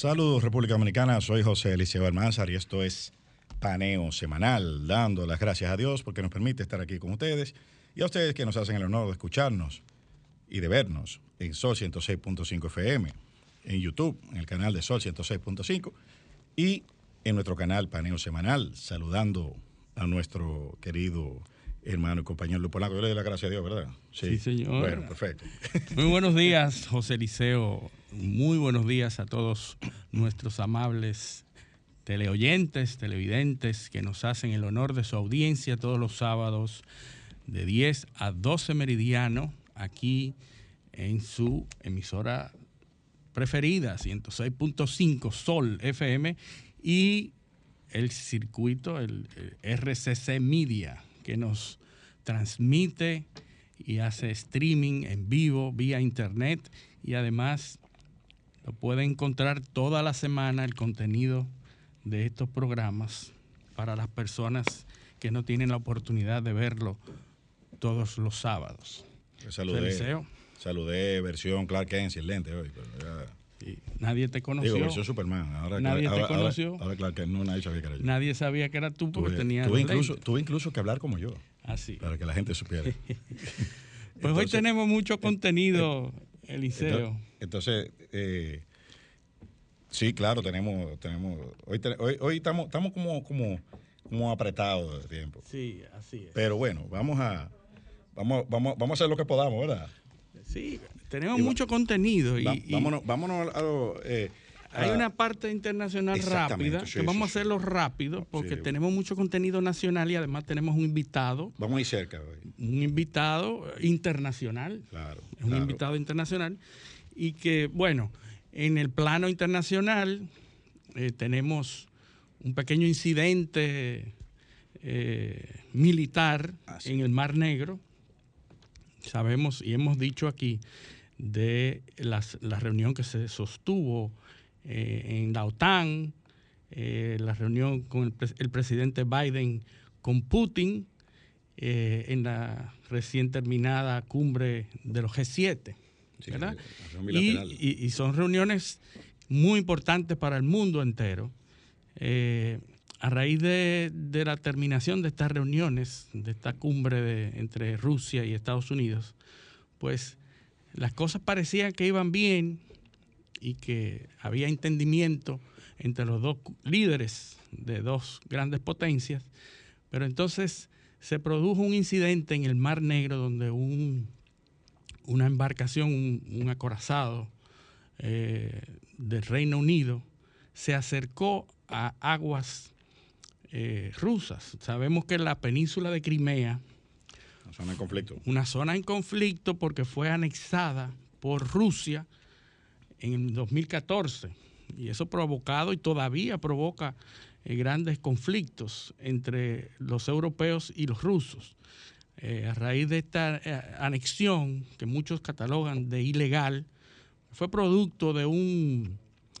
Saludos República Dominicana, soy José Eliseo Almanzar y esto es Paneo Semanal, dando las gracias a Dios porque nos permite estar aquí con ustedes y a ustedes que nos hacen el honor de escucharnos y de vernos en Sol 106.5 FM, en YouTube, en el canal de Sol 106.5 y en nuestro canal Paneo Semanal, saludando a nuestro querido hermano y compañero Luis Polanco. Yo le doy las gracias a Dios, ¿verdad? Sí, señor. Bueno, perfecto. Muy buenos días, José Eliseo. Muy buenos días a todos nuestros amables teleoyentes, televidentes que nos hacen el honor de su audiencia todos los sábados de 10 a 12 meridiano aquí en su emisora preferida, 106.5 Sol FM y el circuito, el, el RCC Media, que nos transmite y hace streaming en vivo vía internet y además lo puede encontrar toda la semana el contenido de estos programas para las personas que no tienen la oportunidad de verlo todos los sábados. Saludé, saludé versión Clark Kent sin lente hoy. Pero ya... sí, nadie te conoció. Digo, versión Superman. Ahora, nadie ahora, te conoció. Ahora, ahora Clark Kent, no, nadie sabía que era yo. Nadie sabía que era tú porque tuve, tenías tuve incluso, tuve incluso que hablar como yo. Así. Para que la gente supiera. pues Entonces, hoy tenemos mucho contenido, Eliseo. Entonces, eh, sí, claro, tenemos, tenemos, hoy, hoy, hoy estamos, estamos como, como, como apretados de tiempo. Sí, así es. Pero bueno, vamos a, vamos, vamos, vamos a hacer lo que podamos, ¿verdad? Sí, tenemos y mucho va, contenido y, va, vámonos, vámonos a lo, eh, hay una parte internacional rápida, sí, que vamos sí, a hacerlo rápido porque tenemos mucho contenido nacional y además tenemos un invitado. Vamos a ir cerca hoy. Un invitado internacional. Claro. Es un claro. invitado internacional. Y que, bueno, en el plano internacional eh, tenemos un pequeño incidente eh, militar Ah, en el Mar Negro. Sabemos y hemos dicho aquí de las, la reunión que se sostuvo eh, en la OTAN, eh, la reunión con el, pre el, presidente Biden con Putin, eh, en la recién terminada cumbre de los G7. Sí, ¿verdad? Y, y, y, son reuniones muy importantes para el mundo entero. A raíz de, la terminación de estas reuniones, de esta cumbre entre Rusia y Estados Unidos, pues las cosas parecían que iban bien y que había entendimiento entre los dos líderes de dos grandes potencias, pero entonces se produjo un incidente en el Mar Negro donde un, una embarcación, un, un acorazado eh, del Reino Unido, se acercó a aguas eh, rusas. Sabemos que la península de Crimea, una zona en conflicto, una zona en conflicto porque fue anexada por Rusia en el 2014 y eso provocado y todavía provoca eh, grandes conflictos entre los europeos y los rusos. Eh, a raíz de esta eh, anexión que muchos catalogan de ilegal, fue producto de un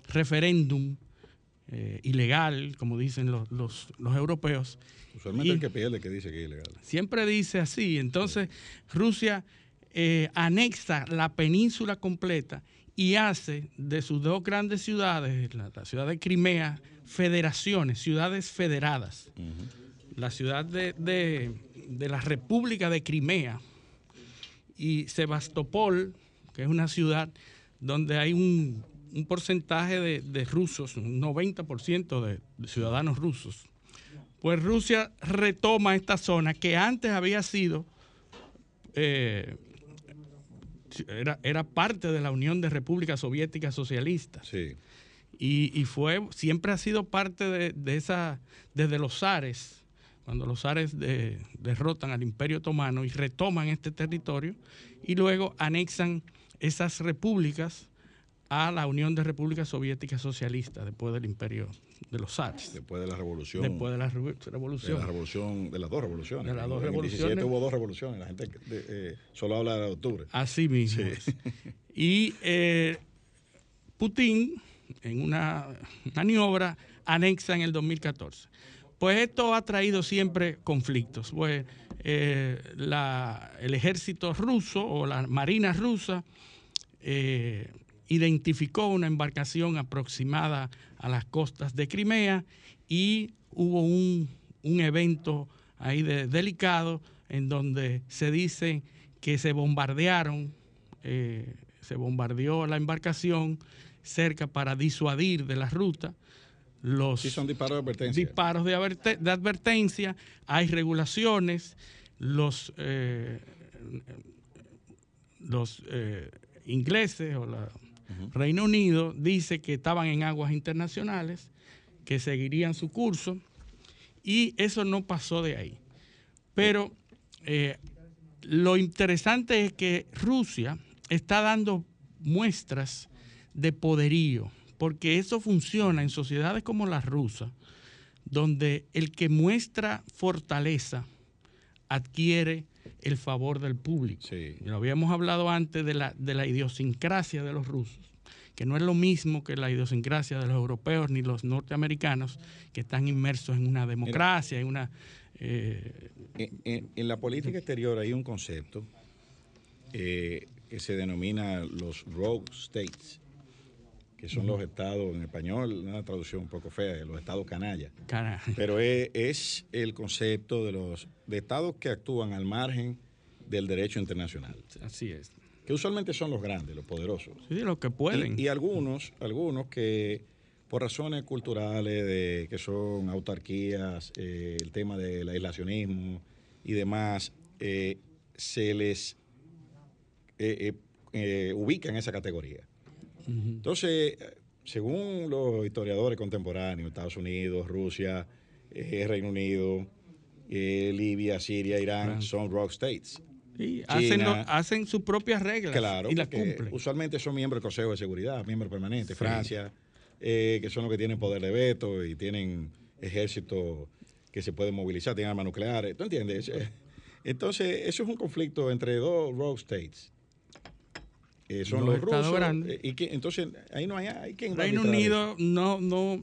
referéndum eh, ilegal, como dicen los, los, los europeos. Usualmente y el que pierde que dice que es ilegal. Siempre dice así. Entonces, Rusia eh, anexa la península completa y hace de sus dos grandes ciudades, la, la ciudad de Crimea, federaciones, ciudades federadas. Uh -huh. La ciudad de, de, de, la República de Crimea y Sebastopol, que es una ciudad donde hay un, porcentaje de, rusos, un 90% de, ciudadanos rusos. Pues Rusia retoma esta zona que antes había sido, eh, era, era, parte de la Unión de Repúblicas Soviéticas Socialistas. Sí. Y, fue, siempre ha sido parte de, esa, desde los zares, cuando los zares derrotan al Imperio Otomano y retoman este territorio y luego anexan esas repúblicas a la Unión de Repúblicas Soviéticas Socialistas después del Imperio de los zares. Después de la revolución. Después de la revolución. De la revolución, de las dos revoluciones. De las dos en revoluciones. El hubo dos revoluciones, la gente eh, solo habla de octubre. Así mismo. Y eh, Putin en una maniobra anexa en el 2014. Pues esto ha traído siempre conflictos. Pues eh, el ejército ruso o la marina rusa identificó una embarcación aproximada a las costas de Crimea y hubo un, evento ahí delicado en donde se dice que se bombardearon, eh, se bombardeó la embarcación cerca para disuadir de la ruta. Los sí, son disparos de advertencia. Disparos de, advertencia. Hay regulaciones. Los, eh, los eh, ingleses o la Reino Unido dice que estaban en aguas internacionales, que seguirían su curso. Y eso no pasó de ahí. Pero eh, lo interesante es que Rusia está dando muestras de poderío, porque eso funciona en sociedades como la rusa, donde el que muestra fortaleza adquiere el favor del público. Lo habíamos hablado antes de la, de la idiosincrasia de los rusos, que no es lo mismo que la idiosincrasia de los europeos ni los norteamericanos, que están inmersos en una democracia, en una... Eh, en, la política exterior hay un concepto eh, que se denomina los rogue states, que son los estados, en español, una traducción un poco fea, los estados canallas. Pero es, el concepto de los de estados que actúan al margen del derecho internacional. Así es. Que usualmente son los grandes, los poderosos. Sí, los que pueden. Y, algunos, algunos que por razones culturales, de que son autarquías, eh, el tema del aislacionismo y demás, eh, se les eh, ubica en esa categoría. Entonces, según los historiadores contemporáneos, Estados Unidos, Rusia, eh, Reino Unido, eh, Libia, Siria, Irán, son rock states. Y hacen, sus propias reglas claro, y las cumplen. Usualmente son miembros del Consejo de Seguridad, miembros permanentes. Francia, eh, que son los que tienen poder de veto y tienen ejército que se pueden movilizar, tienen armas nucleares. ¿Tú entiendes? Entonces, eso es un conflicto entre dos rogue states. Eh, son los, rusos. Eh, y que, entonces, ahí no hay, hay quien Reino Unido no, no,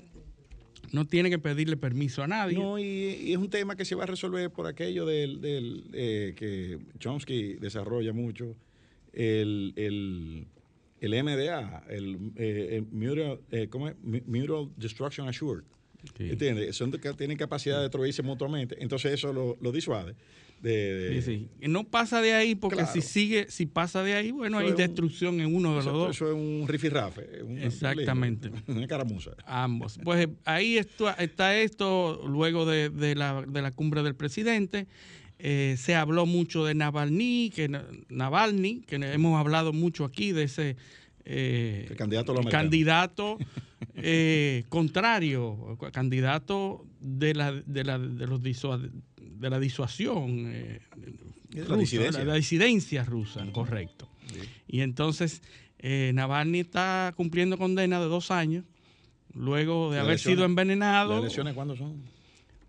no tiene que pedirle permiso a nadie. No, y, es un tema que se va a resolver por aquello del, del eh, que Chomsky desarrolla mucho, el, el, el MDA, el, el Mutual, ¿cómo es? Mutual Destruction Assured. ¿Entiendes? Son que tienen capacidad de destruirse mutuamente, entonces eso lo, lo disuade. No pasa de ahí porque si sigue, si pasa de ahí, bueno, hay destrucción en uno de los dos. Eso es un rifirrafe. Exactamente. una caramuza. Ambos. Pues ahí está, esto, luego de, la, cumbre del presidente. Eh, se habló mucho de Navalny, que Navalny, que hemos hablado mucho aquí de ese eh, candidato, candidato eh, contrario, candidato de, la, de, la, de los de la disuasión eh, la, disidencia. rusa, correcto. Y entonces eh, Navalny está cumpliendo condena de dos años, luego de haber sido envenenado. ¿Las elecciones cuándo son?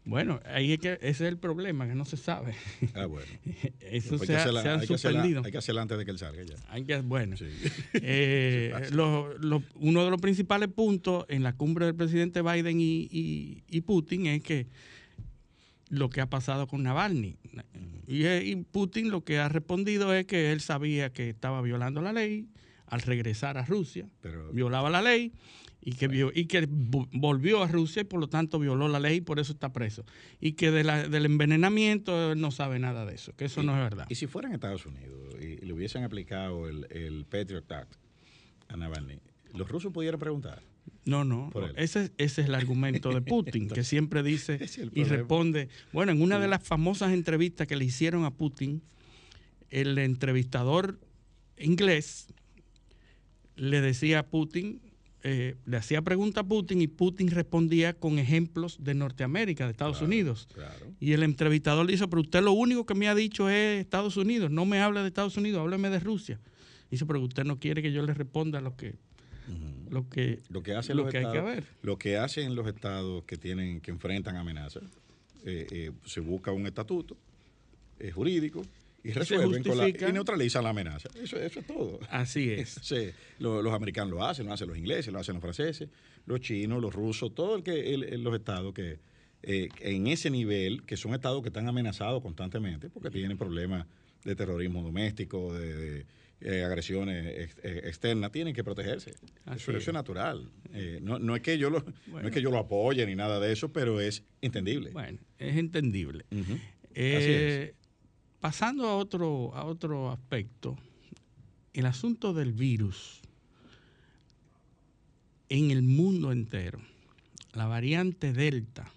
Bueno, ahí es que ese es el problema, que no se sabe. Ah, bueno. Eso se, ha, han suspendido. hay que hacerlo antes de que él salga ya. Hay que, bueno. Eh, uno de los principales puntos en la cumbre del presidente Biden y, y Putin es que lo que ha pasado con Navalny. Eh, y, Putin lo que ha respondido es que él sabía que estaba violando la ley al regresar a Rusia, violaba la ley y que, y que volvió a Rusia y por lo tanto violó la ley y por eso está preso. Y que de del envenenamiento no sabe nada de eso, que eso no es verdad. Y si fuera en Estados Unidos y le hubiesen aplicado el, el Patriot Act, A Navalny. Los rusos pudieran preguntar. No, no. Ese, ese, es el argumento de Putin, que siempre dice y responde. Bueno, en una de las famosas entrevistas que le hicieron a Putin, el entrevistador inglés le decía a Putin, eh, le hacía pregunta a Putin y Putin respondía con ejemplos de Norteamérica, de Estados Unidos. Y el entrevistador le dice, pero usted lo único que me ha dicho es Estados Unidos, no me habla de Estados Unidos, hábleme de Rusia. Dice, pero usted no quiere que yo le responda lo que, lo que, lo que, hace lo que hay que ver. Lo que hacen los estados que tienen, que enfrentan amenazas, eh, eh, se busca un estatuto jurídico y resuelven con la, y neutralizan la amenaza. Eso, eso es todo. Así es. los americanos lo hacen, lo hacen los ingleses, lo hacen los franceses, los chinos, los rusos, todo el que los estados que eh, en ese nivel, que son estados que están amenazados constantemente porque tienen problemas de terrorismo doméstico, de, eh, agresiones eh, externas, tienen que protegerse. Eso, es. natural. no, es que yo lo, no es que yo lo apoye ni nada de eso, pero es entendible. Bueno, es entendible. Así es. Pasando a otro, a otro aspecto, el asunto del virus en el mundo entero, la variante Delta,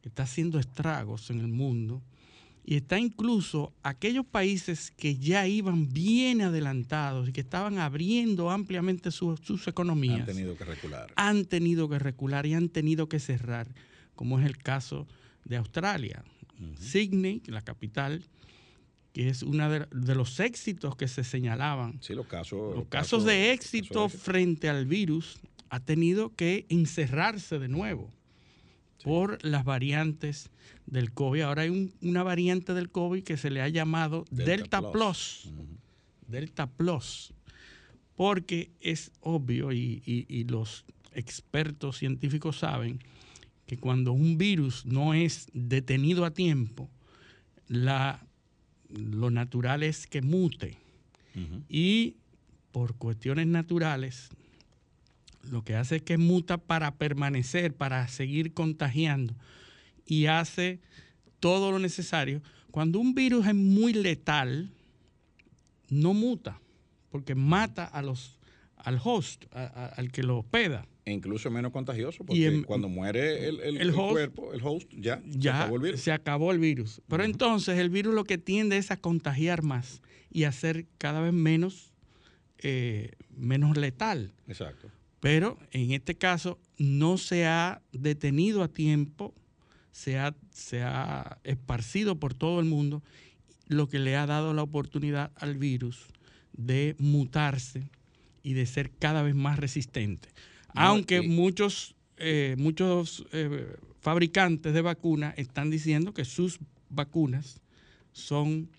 que está haciendo estragos en el mundo, y está incluso aquellos países que ya iban bien adelantados y que estaban abriendo ampliamente sus economías. Han tenido que recular. Han tenido que recular y han tenido que cerrar, como es el caso de Australia. Sydney, la capital, que es uno de, los éxitos que se señalaban. Sí, los casos. Los, casos, de éxito frente al virus ha tenido que encerrarse de nuevo por las variantes del COVID. Ahora hay una variante del COVID que se le ha llamado Delta, Plus. Delta Plus. Porque es obvio y los expertos científicos saben que cuando un virus no es detenido a tiempo, la, lo natural es que mute. Y por cuestiones naturales, lo que hace es que muta para permanecer, para seguir contagiando. Y hace todo lo necesario. Cuando un virus es muy letal, no muta, porque mata a los, al host, al que lo hospeda. E incluso menos contagioso, porque cuando muere el, cuerpo, el host, ya, se acabó el virus. Se acabó el virus. Pero entonces el virus lo que tiende es a contagiar más y a ser cada vez menos, eh, menos letal. Exacto. Pero en este caso no se ha detenido a tiempo, se ha, se ha esparcido por todo el mundo, lo que le ha dado la oportunidad al virus de mutarse y de ser cada vez más resistente. Aunque muchos, eh, muchos eh, fabricantes de vacunas están diciendo que sus vacunas son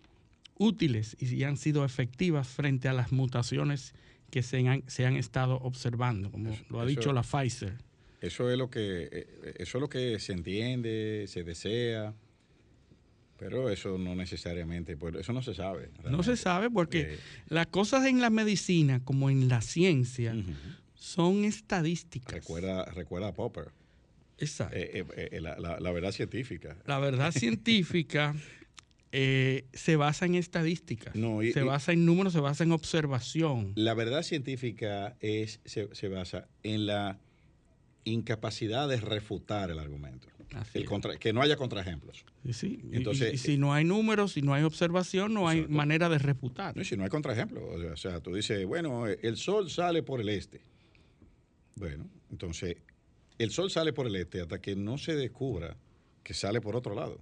útiles y han sido efectivas frente a las mutaciones que se han, se han estado observando, como lo ha dicho la Pfizer. Eso es lo que eh, eso es lo que se entiende, se desea, pero eso no necesariamente, pues eso no se sabe. No se sabe porque las cosas en la medicina como en la ciencia son estadísticas. Recuerda, recuerda a Popper. Exacto. Eh, eh, eh, la, verdad científica. La verdad científica se basa en estadísticas. No, se basa en números, se basa en observación. La verdad científica es, se, basa en la incapacidad de refutar el argumento. que no haya contraejemplos. Sí, Entonces, y, si no hay números, si no hay observación, no hay manera de refutar. No, si no hay contraejemplos. O sea, tú dices, bueno, el sol sale por el este bueno, entonces el sol sale por el este hasta que no se descubra que sale por otro lado.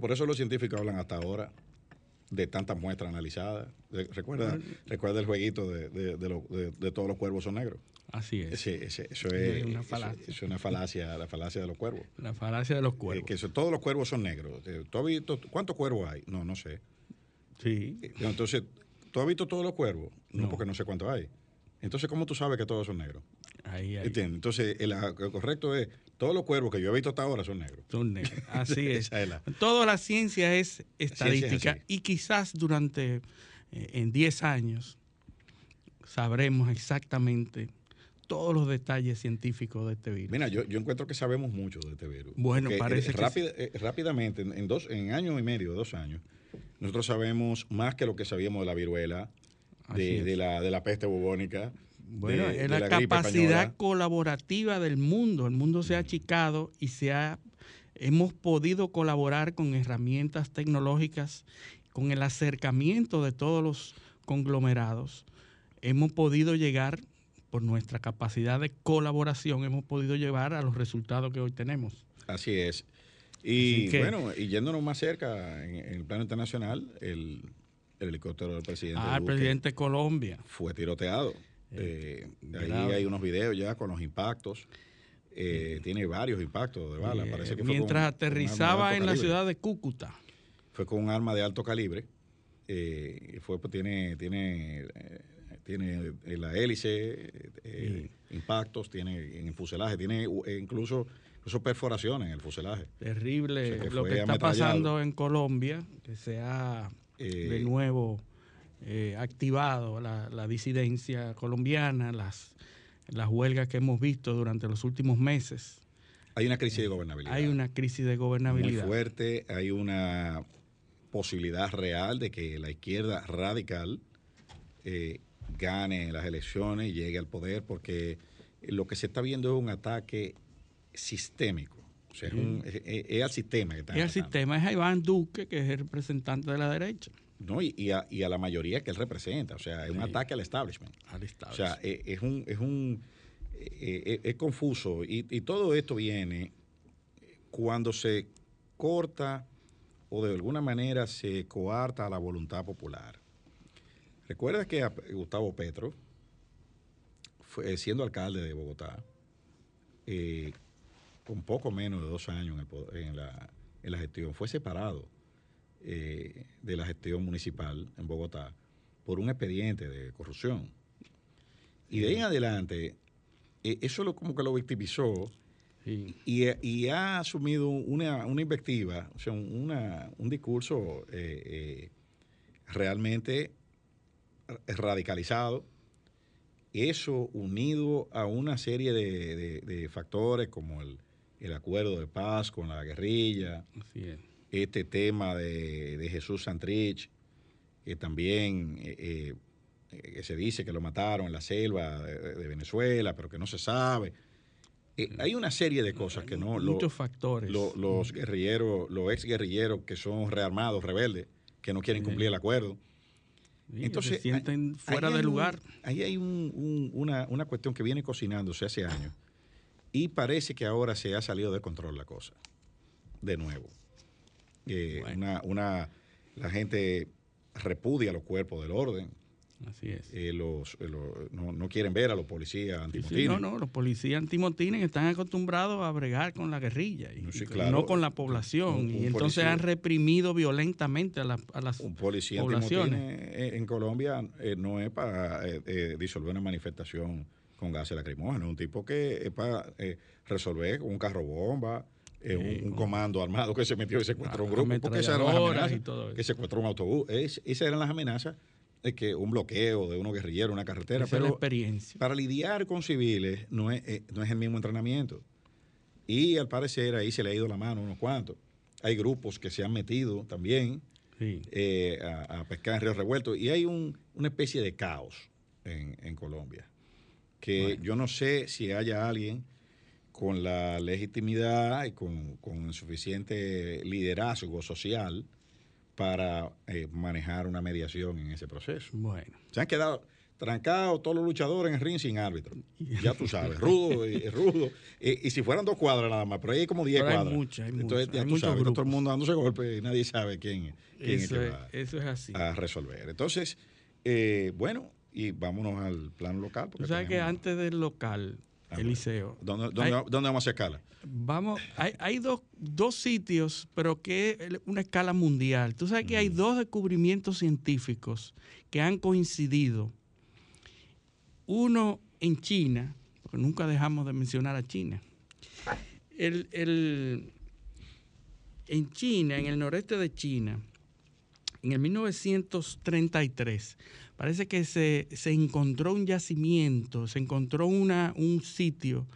Por eso los científicos hablan hasta ahora de tantas muestras analizadas. Recuerda, recuerda el jueguito de, todos los cuervos son negros. Así es. eso es una falacia. es una falacia, la falacia de los cuervos. La falacia de los eh, cuervos. que todos los cuervos son negros. Eh, ¿Tú has visto cuántos cuervos hay? No, no sé. Sí. Eh, entonces, ¿tú has visto todos los cuervos? no. porque no sé cuántos hay. Entonces, ¿cómo tú sabes que todos son negros? Ahí, ahí. Entonces, el, correcto es, todos los cuervos que yo he visto hasta ahora son negros. Son negros, así es. Toda la ciencia es estadística y quizás durante, eh, en 10 años, sabremos exactamente todos los detalles científicos de este virus. Mira, yo, encuentro que sabemos mucho de este virus. Bueno, parece que eh, Rápidamente, en, dos, en año y medio, dos años, nosotros sabemos más que lo que sabíamos de la viruela, de, la, de la peste bubónica. Bueno, es la, capacidad colaborativa del mundo. El mundo se ha achicado y se ha, hemos podido colaborar con herramientas tecnológicas, con el acercamiento de todos los conglomerados. Hemos podido llegar, por nuestra capacidad de colaboración, hemos podido llevar a los resultados que hoy tenemos. Así es. Y bueno, y yéndonos más cerca en, el plano internacional, el, helicóptero del presidente. Ah, el presidente de Colombia. Fue tiroteado. Eh, ahí hay unos videos ya con los impactos. Eh, tiene varios impactos de bala. Parece que mientras aterrizaba en la ciudad de Cúcuta. Fue con un arma de alto calibre. Eh, fue, pues, tiene, tiene, tiene la hélice, impactos, tiene en el fuselaje, tiene incluso incluso perforaciones en el fuselaje. Terrible lo que está pasando en Colombia, que se ha de nuevo eh, activado la, disidencia colombiana, las, las huelgas que hemos visto durante los últimos meses. Hay una crisis de gobernabilidad. Hay una crisis de gobernabilidad. Muy fuerte, hay una posibilidad real de que la izquierda radical eh, gane las elecciones llegue al poder, porque lo que se está viendo es un ataque sistémico. O sea, es, al sistema que está Es al sistema, es a Iván Duque, que es el representante de la derecha. No, y, a, la mayoría que él representa. O sea, es un ataque al establishment. O sea, e, es, un, es un e, e, es, confuso. Y, todo esto viene cuando se corta o de alguna manera se coarta la voluntad popular. Recuerda que Gustavo Petro, fue, siendo alcalde de Bogotá, eh, con poco menos de dos años en, la, en la gestión, fue separado eh, de la gestión municipal en Bogotá por un expediente de corrupción. Y de ahí en adelante, eh, eso lo, como que lo victimizó y, ha asumido una, una invectiva, o sea, un discurso eh, realmente radicalizado. Eso unido a una serie de, factores como el, el, acuerdo de paz con la guerrilla, Así es este tema de, Jesús Santrich, que también eh, eh, se dice que lo mataron en la selva de, Venezuela, pero que no se sabe. Eh, hay una serie de cosas que no... Muchos factores. los guerrilleros, los ex guerrilleros que son rearmados, rebeldes, que no quieren cumplir el acuerdo. Entonces, se sienten fuera de lugar. ahí hay una, una cuestión que viene cocinándose hace años y parece que ahora se ha salido de control la cosa, de nuevo. Eh, una, una, la gente repudia los cuerpos del orden. Así es. Eh, los, eh, no, quieren ver a los policías antimotines. no, no, los policías antimotines están acostumbrados a bregar con la guerrilla y, no con la población. y entonces han reprimido violentamente a, la, a las un policía poblaciones. en Colombia no es para disolver una manifestación con gases lacrimógenos, es un tipo que es para resolver con un carro bomba un, comando armado que se metió y secuestró un grupo, porque esas eran las amenazas, que secuestró un autobús. esas eran las amenazas de que un bloqueo de unos guerrilleros, una carretera. pero experiencia. para lidiar con civiles no es, eh, no es el mismo entrenamiento. Y al parecer ahí se le ha ido la mano a unos cuantos. Hay grupos que se han metido también eh, a, pescar en ríos revueltos. Y hay una especie de caos en, Colombia. Que yo no sé si haya alguien con la legitimidad y con, con suficiente liderazgo social para eh, manejar una mediación en ese proceso. Bueno. Se han quedado trancados todos los luchadores en el ring sin árbitro. Ya tú sabes, rudo y rudo. Y, si fueran dos cuadras nada más, pero ahí hay como diez cuadras. Hay muchas, hay Entonces ya tú sabes, todo el mundo dándose golpes y nadie sabe quién, quién eso es, eso es así. a resolver. Entonces, eh, bueno, y vámonos al plano local. Tú sabes que antes del local, Eliseo. ¿Dónde, vamos a hacer escala? Vamos, hay, hay dos, dos, sitios, pero que es una escala mundial. Tú sabes que hay dos descubrimientos científicos que han coincidido. Uno en China, porque nunca dejamos de mencionar a China. El, el, en China, en el noreste de China, en el 1933, parece que se, encontró un yacimiento, se encontró una, un sitio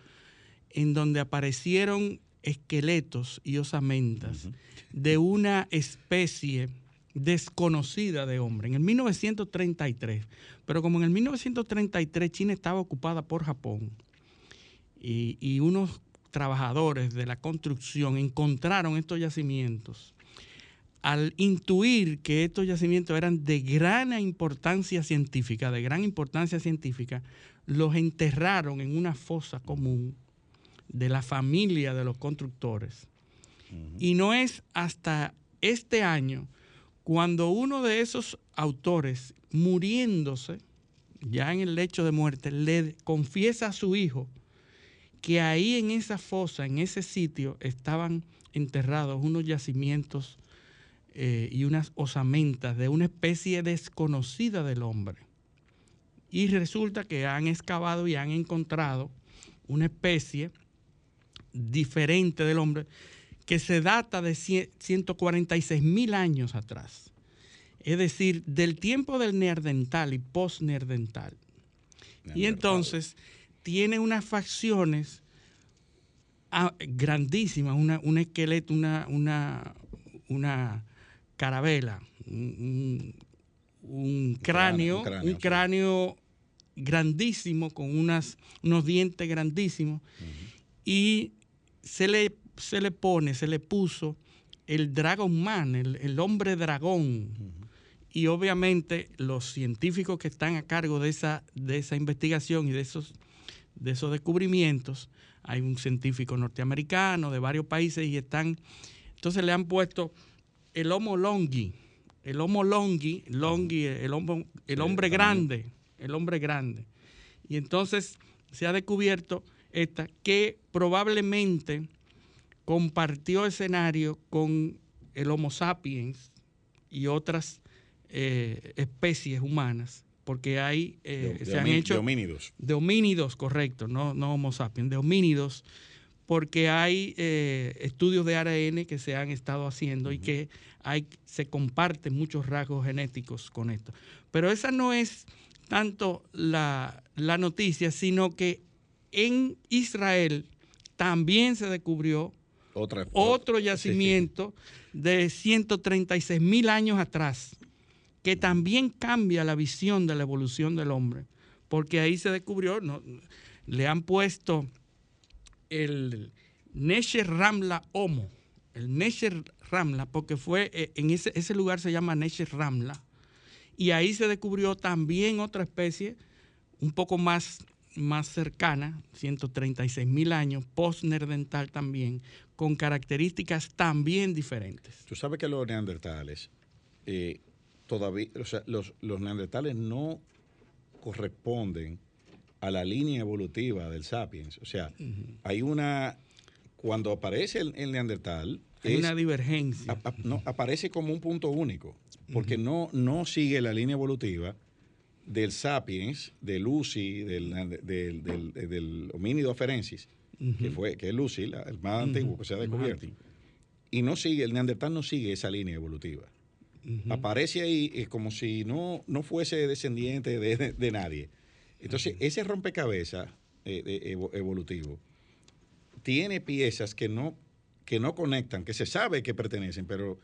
en donde aparecieron esqueletos y osamentas de una especie desconocida de hombre, en el 1933. Pero como en el 1933 China estaba ocupada por Japón y, unos trabajadores de la construcción encontraron estos yacimientos, al intuir que estos yacimientos eran de gran importancia científica, de gran importancia científica, los enterraron en una fosa común de la familia de los constructores. Y no es hasta este año cuando uno de esos autores, muriéndose, ya en el lecho de muerte, le confiesa a su hijo que ahí en esa fosa, en ese sitio, estaban enterrados unos yacimientos eh, y unas osamentas de una especie desconocida del hombre. Y resulta que han excavado y han encontrado una especie diferente del hombre que se data de 146 mil años atrás. Es decir, del tiempo del neandertal y post-neandertal. Y entonces tiene unas facciones ah, grandísimas, un esqueleto, una, una, una carabela, un, cráneo, un cráneo, grandísimo, con unas, unos dientes grandísimos, y se le se le pone, se le puso el Dragon Man, el, hombre dragón. Y obviamente los científicos que están a cargo de esa, de esa investigación y de esos, de esos descubrimientos, hay un científico norteamericano de varios países y están, entonces le han puesto el Homo longi, el Homo longi, longi, el, el hombre grande, el hombre grande. Y entonces se ha descubierto esta que probablemente compartió escenario con el Homo sapiens y otras eh, especies humanas, porque hay, eh, se han hecho... De homínidos. De homínidos, correcto, no, no Homo sapiens, de homínidos, porque hay eh, estudios de ARN que se han estado haciendo y que hay, se comparten muchos rasgos genéticos con esto. Pero esa no es tanto la, la noticia, sino que en Israel también se descubrió otro yacimiento de 136 mil años atrás, que también cambia la visión de la evolución del hombre, porque ahí se descubrió, le han puesto el Nesher Ramla Homo, el Nesher Ramla, porque fue, eh, en ese, ese lugar se llama Nesher Ramla, y ahí se descubrió también otra especie un poco más más cercana, 136 mil años, post-nerdental también, con características también diferentes. Tú sabes que los neandertales, eh, todavía, o sea, los, neandertales no corresponden a la línea evolutiva del sapiens. O sea, hay una, cuando aparece el, neandertal... Hay una divergencia. no, aparece como un punto único, porque no, no sigue la línea evolutiva del sapiens, de Lucy, del, del, homínido aferensis, que, fue, que es Lucy, el más antiguo que se ha descubierto. Y no sigue, el neandertal no sigue esa línea evolutiva. Aparece ahí es como si no, no fuese descendiente de, nadie. Entonces, ese rompecabezas eh, evolutivo tiene piezas que no, que no conectan, que se sabe que pertenecen, pero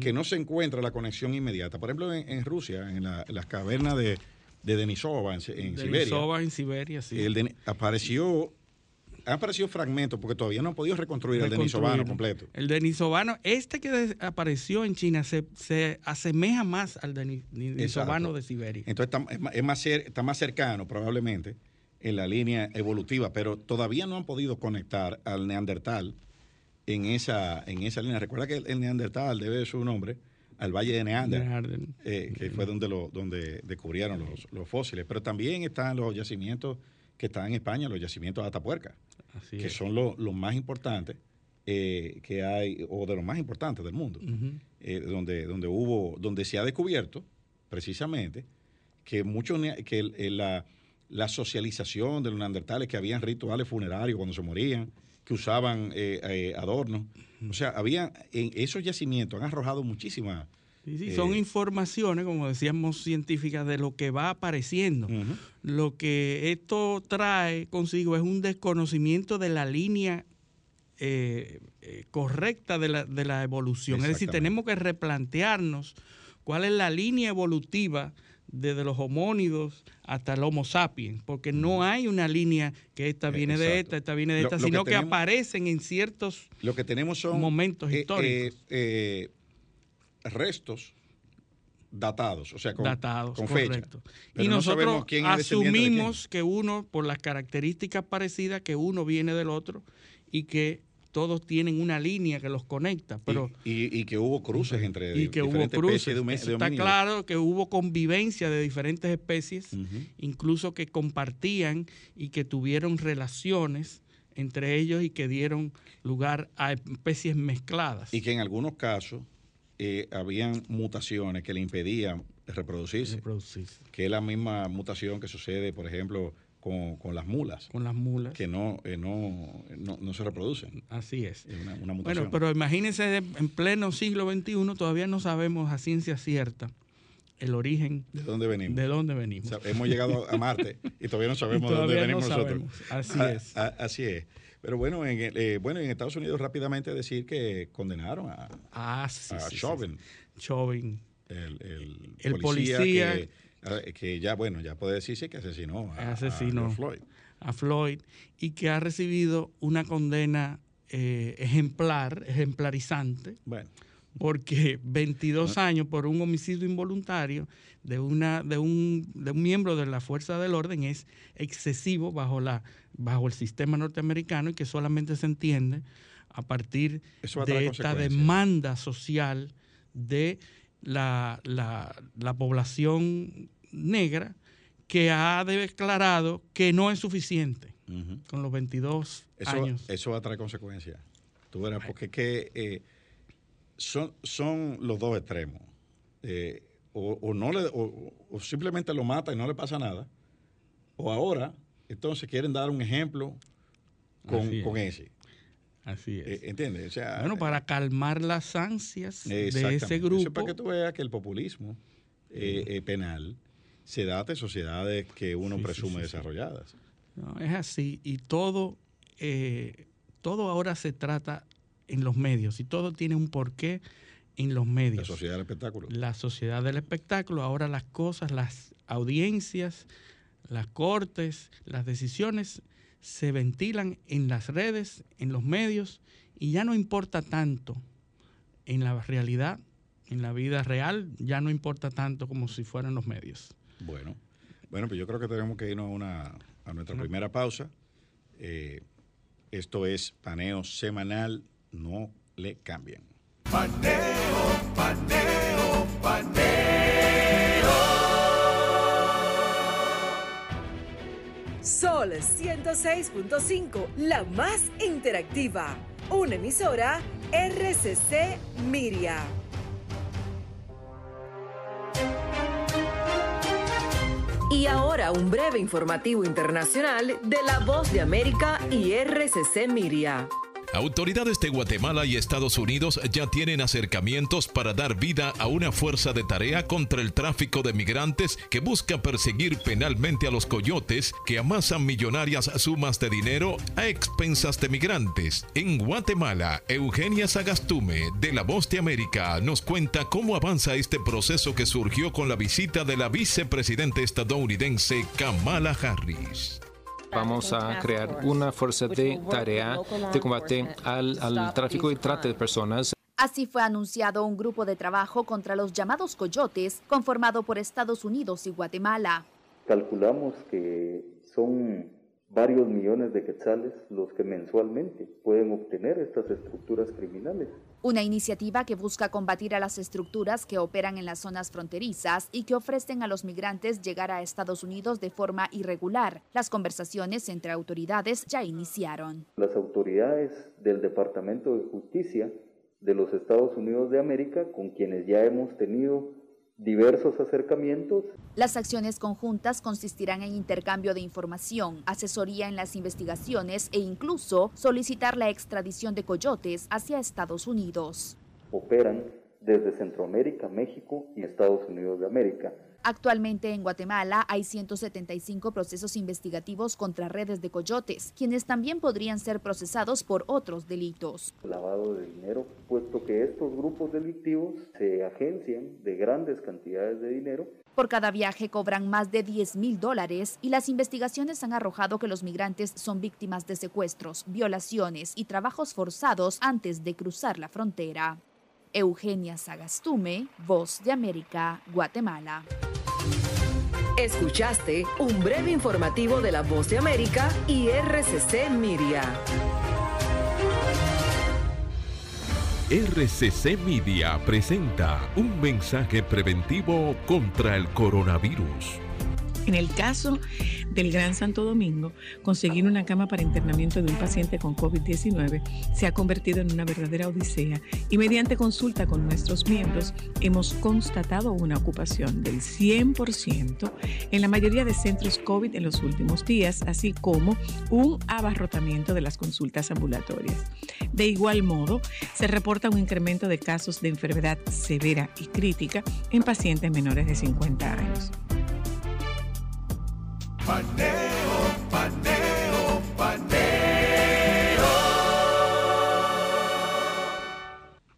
que no se encuentra la conexión inmediata. Por ejemplo, en, Rusia, en, las cavernas de, de Denisova, en, Siberia. Denisova en Siberia, sí. apareció han aparecido fragmentos porque todavía no han podido reconstruir, el denisovano completo. El denisovano, este que apareció en China se, se asemeja más al denisovano de Siberia. Entonces está, es más, está más cercano probablemente en la línea evolutiva, pero todavía no han podido conectar al neandertal en esa, en esa línea. Recuerda que el, neandertal debe su nombre al Valle de Neander, eh, que fue donde, lo, donde descubrieron los, los, fósiles. Pero también están los yacimientos que están en España, los yacimientos de Atapuerca, que son los más importantes eh, que hay, o de los más importantes del mundo, eh, donde, donde hubo, donde se ha descubierto precisamente que muchos que la, la socialización de los neandertales, que habían rituales funerarios cuando se morían, que usaban eh, adornos. O sea, había en esos yacimientos han arrojado muchísimas. Sí, son eh, informaciones, como decíamos, científicas de lo que va apareciendo. Lo que esto trae consigo es un desconocimiento de la línea correcta de la, de la evolución. Es decir, tenemos que replantearnos cuál es la línea evolutiva desde los homónidos hasta el Homo sapiens, porque no hay una línea que esta eh, viene de esta, esta viene de esta, sino que, aparecen en ciertos lo que tenemos son, momentos eh, históricos. Restos datados, o sea, con, datados, con correcto. y nosotros asumimos que uno, por las características parecidas, que uno viene del otro y que todos tienen una línea que los conecta. Pero, y, que hubo cruces entre y que hubo cruces. Está claro que hubo convivencia de diferentes especies, incluso que compartían y que tuvieron relaciones entre ellos y que dieron lugar a especies mezcladas. Y que en algunos casos eh, habían mutaciones que le impedían reproducirse, reproducirse. Que es la misma mutación que sucede, por ejemplo, con, las mulas. Con las mulas. Que no, eh, no, no, se reproducen. Así es. Bueno, pero imagínense, en pleno siglo XXI todavía no sabemos a ciencia cierta el origen. ¿De dónde venimos? De dónde venimos. hemos llegado a Marte y todavía no sabemos de dónde venimos nosotros. Así es. así es. Pero bueno en, eh, bueno, en Estados Unidos rápidamente decir que condenaron a, ah, sí, a Chauvin. Chauvin. El, el, policía, que, ya, bueno, ya puede decirse que asesinó a, Floyd. A Floyd y que ha recibido una condena eh, ejemplar, ejemplarizante. Bueno. Porque 22 años por un homicidio involuntario de, una, de, un, de un miembro de la fuerza del orden es excesivo bajo, la, bajo el sistema norteamericano y que solamente se entiende a partir de esta demanda social de la, la, población negra que ha declarado que no es suficiente con los 22 años. Eso va a traer consecuencias. Tú verás, porque que, eh, son, son los dos extremos. Eh, o, no le, o, simplemente lo mata y no le pasa nada. O ahora, entonces quieren dar un ejemplo con, con ese. Así es. Eh, ¿Entiendes? bueno, para calmar las ansias de ese grupo. Eso para que tú veas que el populismo eh, eh, penal se da de sociedades que uno presume desarrolladas. No, es así. Y todo, todo ahora se trata en los medios y todo tiene un porqué en los medios. La sociedad del espectáculo. La sociedad del espectáculo. Ahora las cosas, las audiencias, las cortes, las decisiones se ventilan en las redes, en los medios, y ya no importa tanto en la realidad, en la vida real, ya no importa tanto como si fueran los medios. Bueno, bueno, pues yo creo que tenemos que irnos a, una, a nuestra primera pausa. Eh, esto es paneo semanal, no le cambien. Paneo, paneo, paneo. Sol 106.5, la más interactiva. Una emisora RCC Miria. Y ahora un breve informativo internacional de la voz de América y RCC Miria. Autoridades de Guatemala y Estados Unidos ya tienen acercamientos para dar vida a una fuerza de tarea contra el tráfico de migrantes que busca perseguir penalmente a los coyotes que amasan millonarias sumas de dinero a expensas de migrantes. En Guatemala, Eugenia Sagastume, de La Voz de América, nos cuenta cómo avanza este proceso que surgió con la visita de la vicepresidente estadounidense Kamala Harris vamos a crear una fuerza de tarea de combate al, tráfico y trata de personas. Así fue anunciado un grupo de trabajo contra los llamados coyotes, conformado por Estados Unidos y Guatemala. Calculamos que son varios millones de quetzales los que mensualmente pueden obtener estas estructuras criminales. Una iniciativa que busca combatir a las estructuras que operan en las zonas fronterizas y que ofrecen a los migrantes llegar a Estados Unidos de forma irregular. Las conversaciones entre autoridades ya iniciaron. Las autoridades del Departamento de Justicia de los Estados Unidos de América, con quienes ya hemos tenido diversos acercamientos. Las acciones conjuntas consistirán en intercambio de información, asesoría en las investigaciones e incluso solicitar la extradición de coyotes hacia Estados Unidos. Operan desde Centroamérica, México y Estados Unidos de América. Actualmente en Guatemala hay 175 procesos investigativos contra redes de coyotes, quienes también podrían ser procesados por otros delitos. Lavado de dinero, puesto que estos grupos delictivos se agencian de grandes cantidades de dinero por cada viaje cobran más de 10 mil dólares y las investigaciones han arrojado que los migrantes son víctimas de secuestros, violaciones y trabajos forzados antes de cruzar la frontera. Eugenia Sagastume, Voz de América, Guatemala. Escuchaste un breve informativo de la Voz de América y RCC Miria. RCC Media presenta un mensaje preventivo contra el coronavirus. En el caso del Gran Santo Domingo, conseguir una cama para internamiento de un paciente con COVID-19 se ha convertido en una verdadera odisea y mediante consulta con nuestros miembros hemos constatado una ocupación del 100% en la mayoría de centros COVID en los últimos días, así como un abarrotamiento de las consultas ambulatorias. De igual modo, se reporta un incremento de casos de enfermedad severa y crítica en pacientes menores de 50 años. Paneo, paneo, paneo.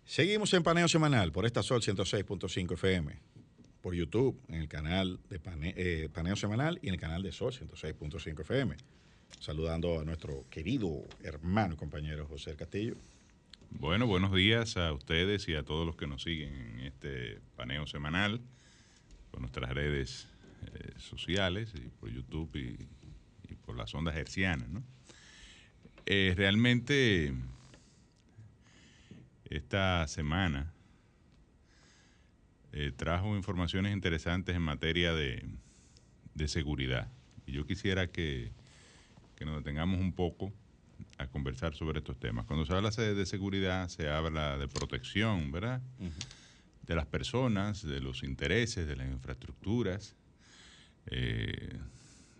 Seguimos en Paneo Semanal por esta Sol 106.5 FM, por YouTube, en el canal de eh, Paneo, Semanal y en el canal de Sol 106.5 FM. Saludando a nuestro querido hermano y compañero José Castillo. Bueno, buenos días a ustedes y a todos los que nos siguen en este paneo semanal por nuestras redes eh, sociales y por YouTube y, por las ondas hercianas. ¿no? Eh, realmente esta semana eh, trajo informaciones interesantes en materia de, seguridad. Y yo quisiera que, nos detengamos un poco a conversar sobre estos temas. Cuando se habla de seguridad, se habla de protección, ¿verdad? De las personas, de los intereses, de las infraestructuras, eh,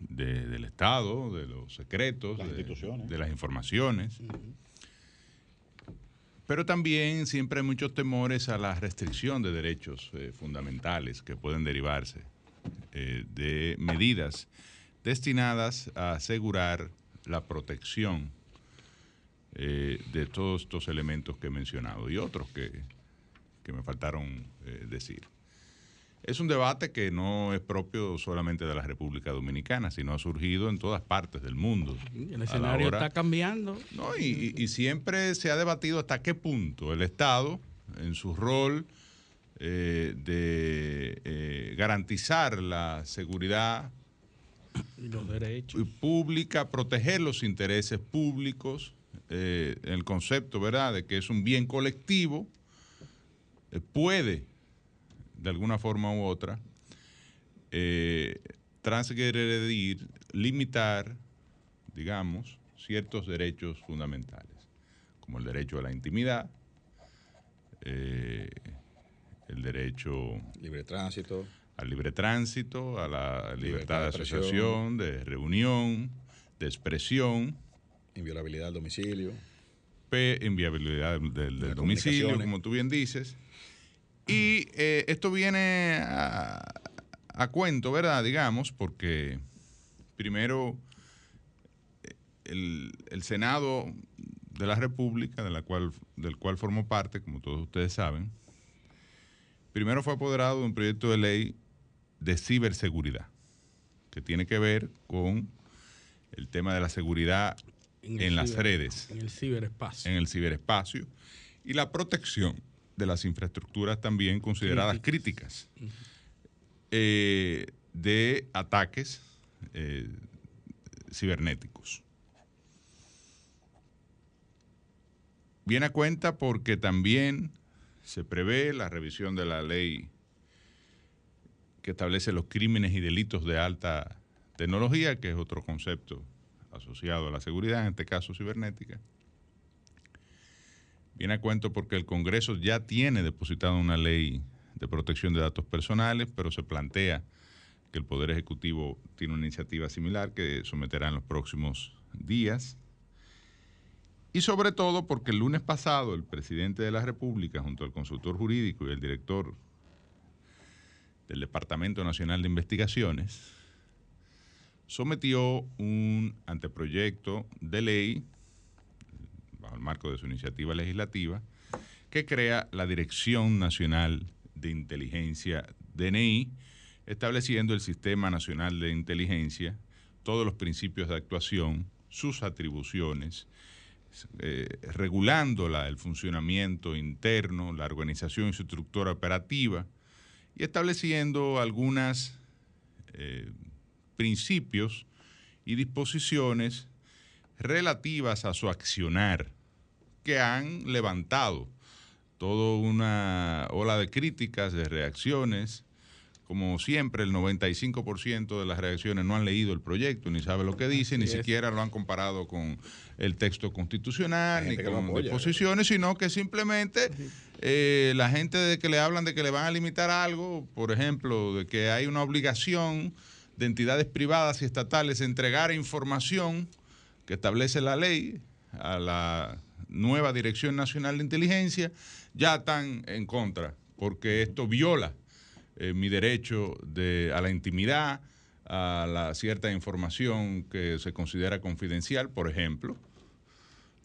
del Estado, de los secretos, de, las informaciones. Pero también siempre hay muchos temores a la restricción de derechos eh, fundamentales que pueden derivarse eh, de medidas destinadas a asegurar la protección de todos estos elementos que he mencionado y otros que, que me faltaron decir. Es un debate que no es propio solamente de la República Dominicana, sino ha surgido en todas partes del mundo. El escenario está cambiando. No, y, siempre se ha debatido hasta qué punto el Estado, en su rol eh, de eh, garantizar la seguridad y los derechos pública, proteger los intereses públicos, eh, el concepto, ¿verdad?, de que es un bien colectivo, puede de alguna forma u otra, eh, transgredir, limitar, digamos, ciertos derechos fundamentales, como el derecho a la intimidad, eh, el derecho libre tránsito, al libre tránsito, a la libertad, de, asociación, de reunión, de expresión, inviolabilidad del domicilio, inviabilidad del domicilio, como tú bien dices, y eh, esto viene a, cuento, ¿verdad? Digamos, porque primero el, Senado de la República, de la cual, del cual formo parte, como todos ustedes saben, primero fue apoderado de un proyecto de ley de ciberseguridad, que tiene que ver con el tema de la seguridad en, las redes. En el ciberespacio. En el ciberespacio. Y la protección de las infraestructuras también consideradas críticas, eh, de ataques eh, cibernéticos. Viene a cuenta porque también se prevé la revisión de la ley que establece los crímenes y delitos de alta tecnología, que es otro concepto asociado a la seguridad, en este caso cibernética Viene a cuento porque el Congreso ya tiene depositada una ley de protección de datos personales, pero se plantea que el Poder Ejecutivo tiene una iniciativa similar que someterá en los próximos días. Y sobre todo porque el lunes pasado el presidente de la República, junto al consultor jurídico y el director del Departamento Nacional de Investigaciones, sometió un anteproyecto de ley, bajo el marco de su iniciativa legislativa, que crea la Dirección Nacional de Inteligencia DNI, estableciendo el Sistema Nacional de Inteligencia, todos los principios de actuación, sus atribuciones, eh, regulando el funcionamiento interno, la organización y su estructura operativa, y estableciendo algunos eh, principios y disposiciones relativas a su accionar que han levantado toda una ola de críticas, de reacciones. Como siempre, el 95% de las reacciones no han leído el proyecto, ni sabe lo que dice, ni siquiera lo han comparado con el texto constitucional, ni con disposiciones, sino que simplemente eh, la gente de que le hablan de que le van a limitar algo, por ejemplo, de que hay una obligación de entidades privadas y estatales entregar información que establece la ley a la nueva Dirección Nacional de Inteligencia, ya están en contra, porque esto viola eh, mi derecho de, a la intimidad, a la cierta información que se considera confidencial, por ejemplo.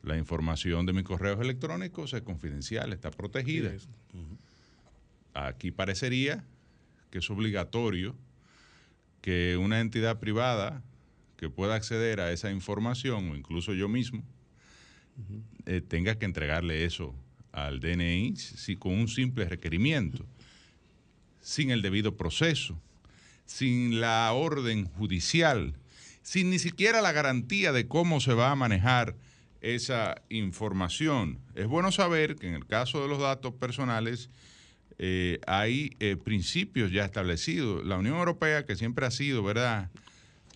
La información de mis correos electrónicos es confidencial, está protegida. Aquí parecería que es obligatorio que una entidad privada que pueda acceder a esa información, o incluso yo mismo, eh, tenga que entregarle eso al DNI si, con un simple requerimiento, sin el debido proceso, sin la orden judicial, sin ni siquiera la garantía de cómo se va a manejar esa información. Es bueno saber que en el caso de los datos personales eh, hay eh, principios ya establecidos. La Unión Europea, que siempre ha sido, ¿verdad?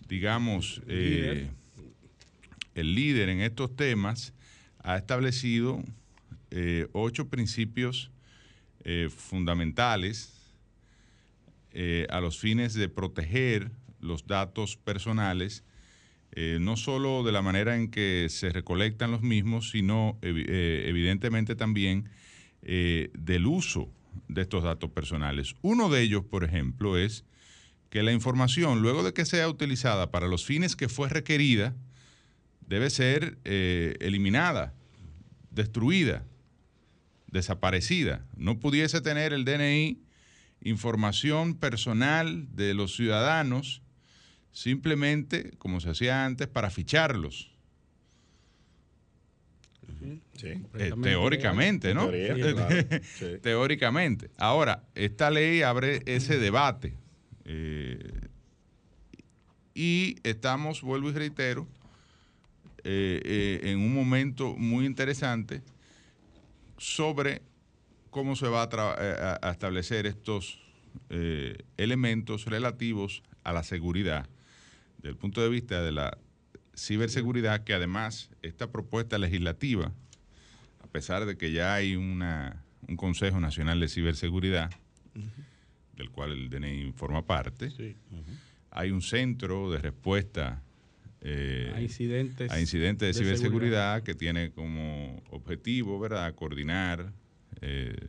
Digamos, el líder en estos temas, ha establecido eh, ocho principios eh, fundamentales eh, a los fines de proteger los datos personales, no solo de la manera en que se recolectan los mismos, sino evidentemente también del uso de estos datos personales. Uno de ellos, por ejemplo, es que la información, luego de que sea utilizada para los fines que fue requerida, debe ser eliminada, destruida desaparecida. No pudiese tener el DNI información personal de los ciudadanos simplemente, como se hacía antes, para ficharlos. Eh, teóricamente, ¿no? Teóricamente. Ahora, esta ley abre ese debate. Eh, y estamos, vuelvo y reitero, eh, en un momento muy interesante sobre cómo se va a, eh, establecer estos eh, elementos relativos a la seguridad, desde el punto de vista de la ciberseguridad, que además esta propuesta legislativa, a pesar de que ya hay una, un Consejo Nacional de Ciberseguridad, del cual el DNI forma parte, hay un centro de respuesta eh, a incidentes, a incidentes de, ciberseguridad que tiene como objetivo, ¿verdad?, coordinar eh,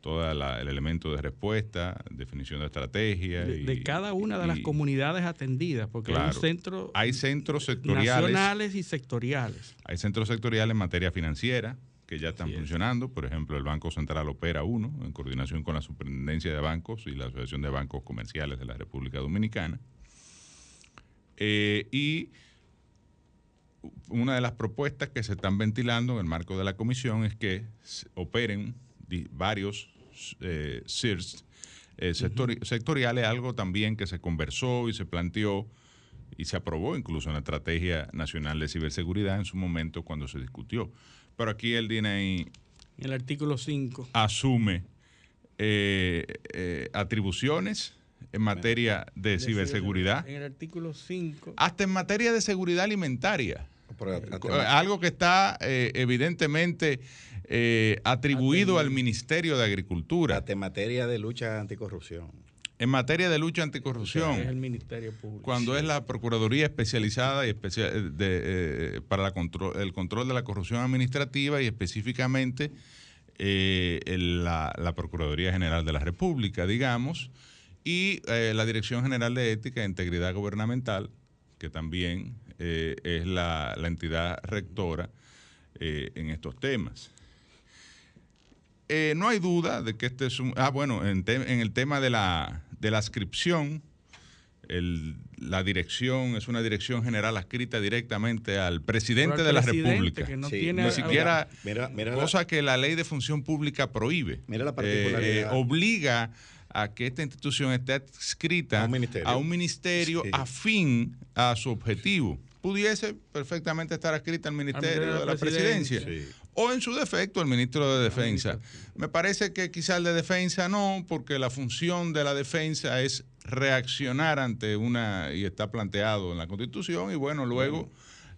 todo el elemento de respuesta, definición de estrategia. De, cada una de las comunidades atendidas, porque hay, un centro hay centros sectoriales. Nacionales y sectoriales. Hay centros sectoriales en materia financiera que ya están funcionando. Por ejemplo, el Banco Central opera uno en coordinación con la Superintendencia de Bancos y la Asociación de Bancos Comerciales de la República Dominicana. Eh, y una de las propuestas que se están ventilando en el marco de la comisión es que operen varios eh, CIRS eh, sectoriales, algo también que se conversó y se planteó y se aprobó incluso en la Estrategia Nacional de Ciberseguridad en su momento cuando se discutió. Pero aquí el DNI... El artículo 5. Asume atribuciones en materia de, ciberseguridad. En el artículo 5. Hasta en materia de seguridad alimentaria. Algo que está eh, evidentemente eh, atribuido al Ministerio de Agricultura. Hasta en materia de lucha anticorrupción. En materia de lucha anticorrupción. Es el Ministerio Público. Cuando es la Procuraduría Especializada y especial, de, para la control, el control de la corrupción administrativa y específicamente eh, la Procuraduría General de la República, digamos y eh, la Dirección General de Ética e Integridad Gubernamental, que también eh, es la, entidad rectora eh, en estos temas. no hay duda de que este es un... Ah, bueno, en, el tema de la, de la ascripción, la dirección es una dirección general adscrita directamente al presidente de la República. Que no tiene Ni siquiera cosa que la ley de función pública prohíbe. Mira la particularidad. obliga a que esta institución esté adscrita a un ministerio, afín a su objetivo. Pudiese perfectamente estar adscrita al Ministerio de la, Presidencia. O en su defecto, al ministro de Defensa. Me parece que quizá el de Defensa no, porque la función de la defensa es reaccionar ante una, y está planteado en la Constitución, y bueno, luego...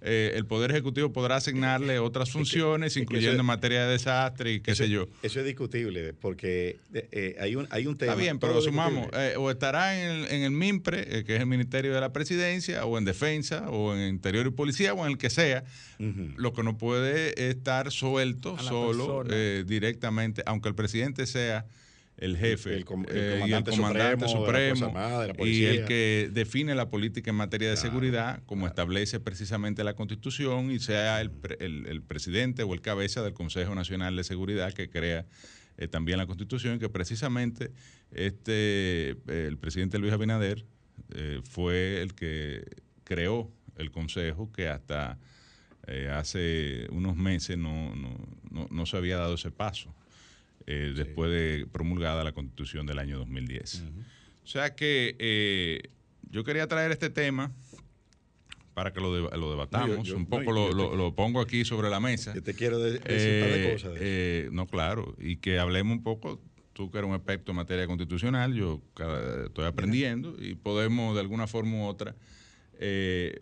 Eh, el Poder Ejecutivo podrá asignarle otras funciones, incluyendo en materia de desastre y qué sé yo. Eso es discutible, porque eh, hay, un, hay un tema. Está bien, pero sumamos, eh, o estará en el, en el MIMPRE, que es el Ministerio de la Presidencia, o en Defensa, o en Interior y Policía, o en el que sea. Lo que no puede estar suelto solo directamente, aunque el presidente sea el jefe, el, comandante, supremo, y el que define la política en materia de seguridad, como establece precisamente la Constitución, y sea el, presidente o el cabeza del Consejo Nacional de Seguridad que crea eh, también la Constitución, que precisamente este eh, el presidente Luis Abinader eh, fue el que creó el Consejo que hasta hace unos meses no, no, no se había dado ese paso. Eh, después de promulgada la constitución del año 2010. O sea que eh, yo quería traer este tema para que lo, lo debatamos. un poco lo, pongo aquí sobre la mesa. Yo te quiero decir un par de eh, cosas. no, claro. Y que hablemos un poco, tú que eres un experto en materia constitucional, yo estoy aprendiendo y podemos de alguna forma u otra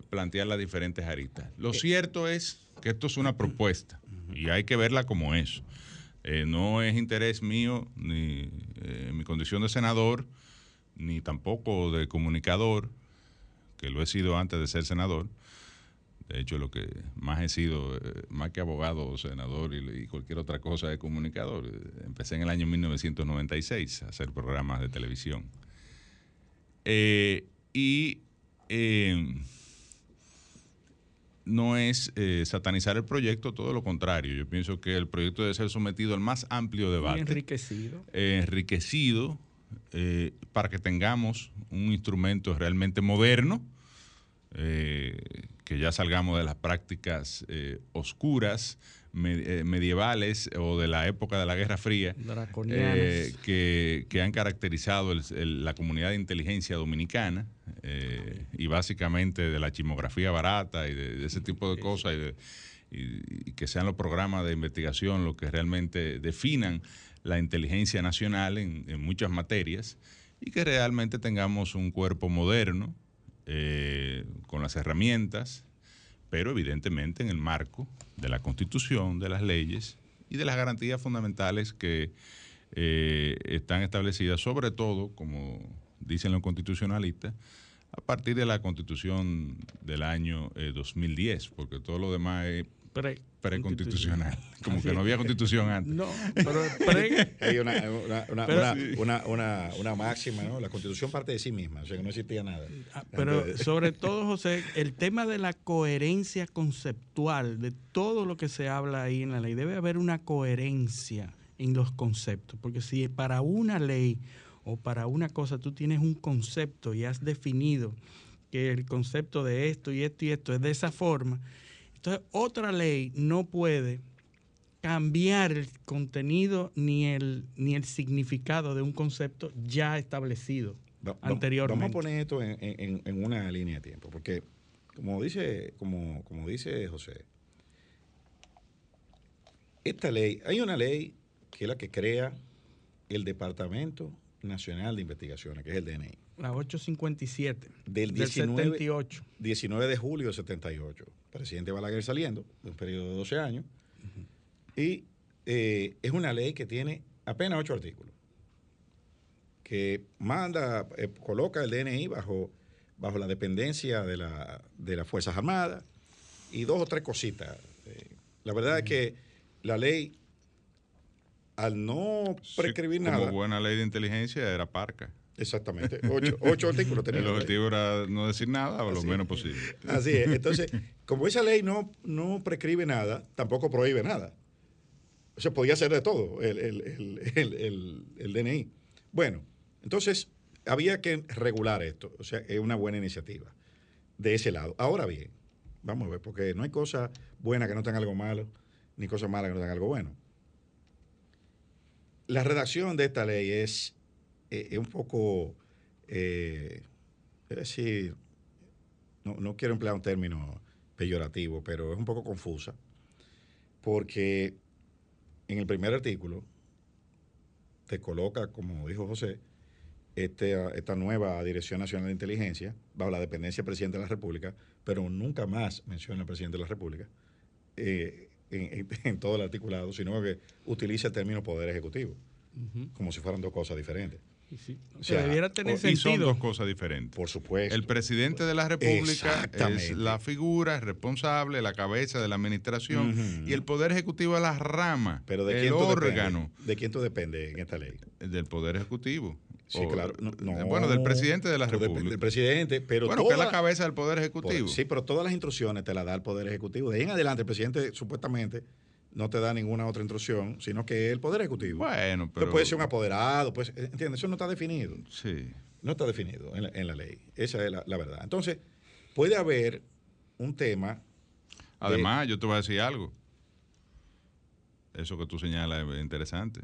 plantear las diferentes aristas. Lo cierto es que esto es una propuesta y hay que verla como eso. Eh, no es interés mío, ni eh, mi condición de senador, ni tampoco de comunicador, que lo he sido antes de ser senador. De hecho, lo que más he sido, eh, más que abogado, senador y, cualquier otra cosa de comunicador. Empecé en el año 1996 a hacer programas de televisión. y no es eh, satanizar el proyecto, todo lo contrario. Yo pienso que el proyecto debe ser sometido al más amplio debate. enriquecido. Eh, enriquecido eh, para que tengamos un instrumento realmente moderno, que ya salgamos de las prácticas oscuras, medievales o de la época de la Guerra Fría que, que, han caracterizado la comunidad de inteligencia dominicana eh, y básicamente de la chimografía barata y de, ese tipo de cosas y, que sean los programas de investigación los que realmente definan la inteligencia nacional en, muchas materias y que realmente tengamos un cuerpo moderno eh, con las herramientas, pero evidentemente en el marco de la constitución, de las leyes y de las garantías fundamentales que eh, están establecidas, sobre todo, como dicen los constitucionalistas, a partir de la constitución del año 2010, eh, porque todo lo demás es preconstitucional, como que no había constitución antes. No, pero pre... Hay una, una, una, una, máxima, ¿no? La constitución parte de sí misma, o sea que no existía nada. Ah, pero sobre todo, José, el tema de la coherencia conceptual, de todo lo que se habla ahí en la ley, debe haber una coherencia en los conceptos, porque si para una ley o para una cosa tú tienes un concepto y has definido que el concepto de esto y esto y esto es de esa forma, entonces otra ley no puede cambiar el contenido ni el, ni el significado de un concepto ya establecido anteriormente. Vamos a poner esto en, una línea de tiempo, porque como dice, como, como dice José, esta ley, hay una ley que es la que crea el Departamento Nacional de Investigaciones, que es el DNI. La 857. Del, 19, 78. 19 de julio del 78. Presidente Balaguer saliendo, de un periodo de 12 años. Y eh, es una ley que tiene apenas 8 artículos. Que manda, eh, coloca el DNI bajo, bajo la dependencia de, la, de las Fuerzas Armadas y dos o tres cositas. Eh, la verdad es que la ley al no prescribir nada. Como buena ley de inteligencia era parca. Exactamente. Ocho, ocho artículos El objetivo era no decir nada o lo menos posible. Así es. Entonces, como esa ley no, no prescribe nada, tampoco prohíbe nada. O sea, podía ser de todo el, el, DNI. Bueno, entonces había que regular esto. O sea, es una buena iniciativa de ese lado. Ahora bien, vamos a ver, porque no hay cosa buena que no tenga algo malo, ni cosa mala que no tenga algo bueno. La redacción de esta ley es es un poco, eh, es decir, no, no, quiero emplear un término peyorativo, pero es un poco confusa, porque en el primer artículo te coloca, como dijo José, este, esta nueva Dirección Nacional de Inteligencia, bajo la dependencia del presidente de la República, pero nunca más menciona al presidente de la República eh, en, todo el articulado, sino que utiliza el término Poder Ejecutivo, como si fueran dos cosas diferentes. O sea, debiera tener sentido. Y son dos cosas diferentes. Por supuesto. El presidente de la República es la figura responsable, la cabeza de la administración y el Poder Ejecutivo es la rama, Pero de el órgano. ¿De quién tú depende en esta ley? Del Poder Ejecutivo. Sí, claro. Bueno, del presidente de la República. Del presidente, pero. Bueno, que es la cabeza del Poder Ejecutivo. sí, pero todas las instrucciones te las da el Poder Ejecutivo. De ahí en adelante, el presidente supuestamente no te da ninguna otra instrucción, sino que el Poder Ejecutivo. Bueno, pero... puede ser un apoderado, pues, ¿entiendes? Eso no está definido. Sí. No está definido en la, ley. Esa es la, verdad. Entonces, puede haber un tema... Además, yo te voy a decir algo. Eso que tú señalas es interesante.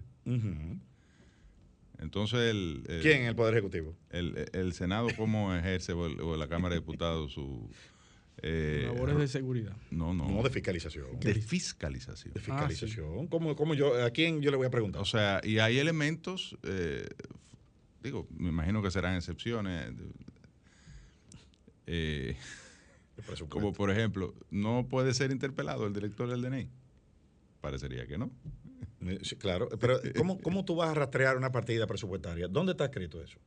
Entonces, el, ¿quién el Poder Ejecutivo? El, el Senado, ¿cómo ejerce, o la Cámara de Diputados, su, eh, Labores de seguridad. No, no. No de fiscalización. De fiscalización. De fiscalización. ¿Cómo, yo, ¿A quién yo le voy a preguntar? O sea, y hay elementos, eh, digo, me imagino que serán excepciones. Eh, como por ejemplo, no puede ser interpelado el director del DNI. Parecería que no. claro, pero ¿cómo, ¿cómo tú vas a rastrear una partida presupuestaria? ¿Dónde está escrito eso?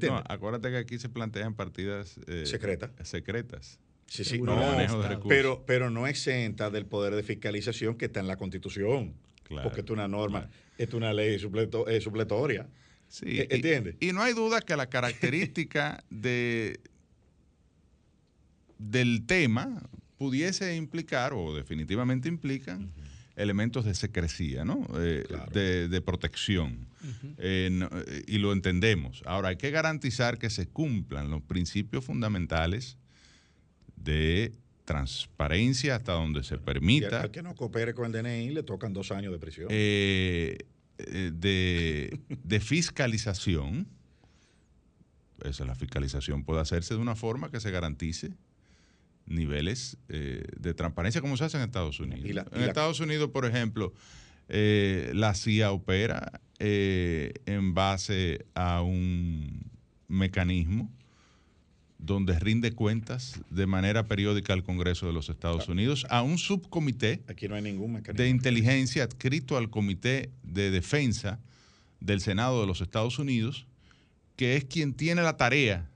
No, acuérdate que aquí se plantean partidas eh, secretas. secretas. Sí, sí, no, pero, pero no exenta del poder de fiscalización que está en la Constitución. Claro, porque es una norma, es una ley supletoria. Sí, e, ¿Entiendes? Y, no hay duda que la característica de, del tema pudiese implicar, o definitivamente implican, elementos de secrecía, ¿no? Eh, de, protección. Eh, eh, y lo entendemos. Ahora, hay que garantizar que se cumplan los principios fundamentales de transparencia hasta donde se permita. al que no coopere con el DNI le tocan dos años de prisión. de, de fiscalización. Esa, la fiscalización puede hacerse de una forma que se garantice niveles eh, de transparencia como se hace en Estados Unidos. en Estados Unidos, por ejemplo, eh, la CIA opera eh, en base a un mecanismo donde rinde cuentas de manera periódica al Congreso de los Estados Unidos, a un subcomité Aquí no hay ningún de inteligencia adscrito al Comité de Defensa del Senado de los Estados Unidos, que es quien tiene la tarea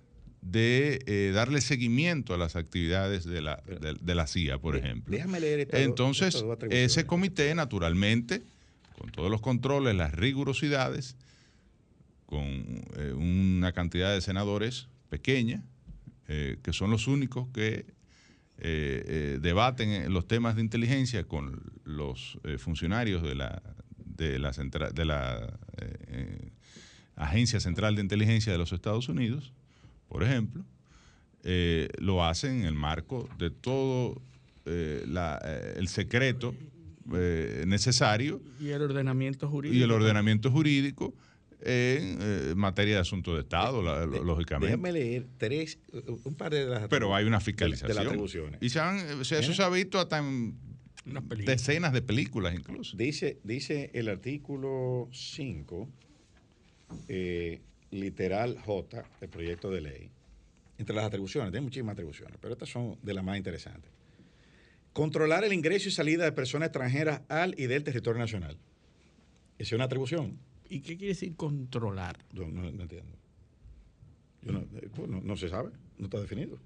de eh, darle seguimiento a las actividades de la, de, la CIA, por ejemplo. Déjame leer Entonces, ese comité, naturalmente, con todos los controles, las rigurosidades, con eh, una cantidad de senadores pequeña, eh, que son los únicos que debaten los temas de inteligencia con los funcionarios de la, de la, de la Agencia Central de Inteligencia de los Estados Unidos, por ejemplo, eh, lo hacen en el marco de todo eh, eh, el secreto necesario. Y el ordenamiento jurídico. Y el ordenamiento jurídico en materia de asuntos de Estado, lógicamente. Déjame leer tres, un par de las Pero hay una fiscalización. Y se eso se ha visto hasta en decenas de películas incluso. Dice, dice el artículo 5, literal J del proyecto de ley, entre las atribuciones, tiene muchísimas atribuciones, pero estas son de las más interesantes. Controlar el ingreso y salida de personas extranjeras al y del territorio nacional. Esa es una atribución. ¿Y qué quiere decir controlar? Yo no, entiendo. Eh, pues no, se sabe, no está definido.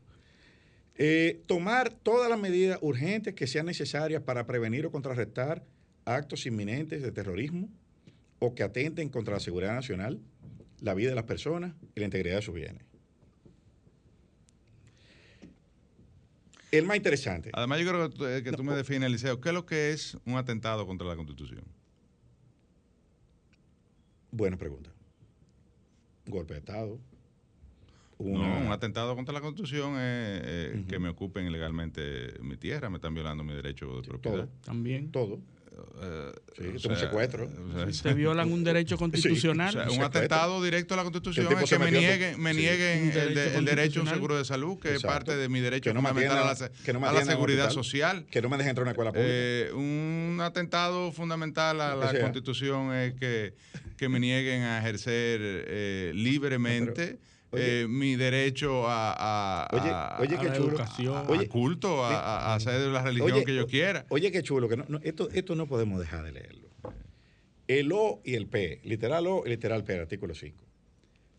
Eh, tomar todas las medidas urgentes que sean necesarias para prevenir o contrarrestar actos inminentes de terrorismo o que atenten contra la seguridad nacional, la vida de las personas y la integridad de sus bienes. El más interesante. Además, yo creo que tú, eh, que tú me defines, Eliseo, ¿qué es lo que es un atentado contra la Constitución? Buena pregunta. Golpe de Estado. No, un atentado contra la Constitución es eh, que me ocupen ilegalmente mi tierra, me están violando mi derecho de propiedad. Todo. También. Todo. Eh, Sí, o es un sea, secuestro. o sea, te violan un derecho constitucional. O sea, un atentado directo a la Constitución es que me nieguen, me el, de- derecho el derecho a un seguro de salud, que es parte de mi derecho no fundamental a la, que no a seguridad hospital. social. Que no me dejen entrar a una escuela pública. Eh, un atentado fundamental a la sea. Constitución es que, que me nieguen a ejercer eh, libremente oye. eh, mi derecho a, a- Oye, a- oye, a qué la chulo. educación, a Oye. culto, a, a- a hacer la religión que yo quiera. Oye, qué chulo, que no, no, esto, esto no podemos dejar de leerlo. El O y el P, literal O y literal P, artículo 5.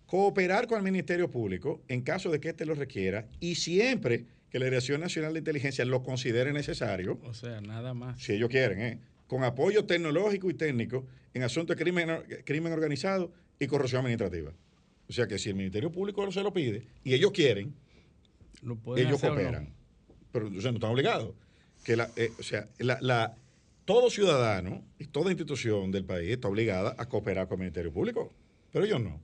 Cooperar con el Ministerio Público en caso de que éste lo requiera y siempre que la Dirección Nacional de Inteligencia lo considere necesario, O sea, nada más. si ellos quieren, ¿eh? con apoyo tecnológico y técnico en asuntos de crimen, crimen organizado y corrupción administrativa. O sea que si el Ministerio Público se lo pide y ellos quieren, Lo ellos hacer o no. cooperan. Pero o sea, no están obligados. Que la, eh, o sea, la, la- todo ciudadano y toda institución del país está obligada a cooperar con el Ministerio Público. Pero ellos no.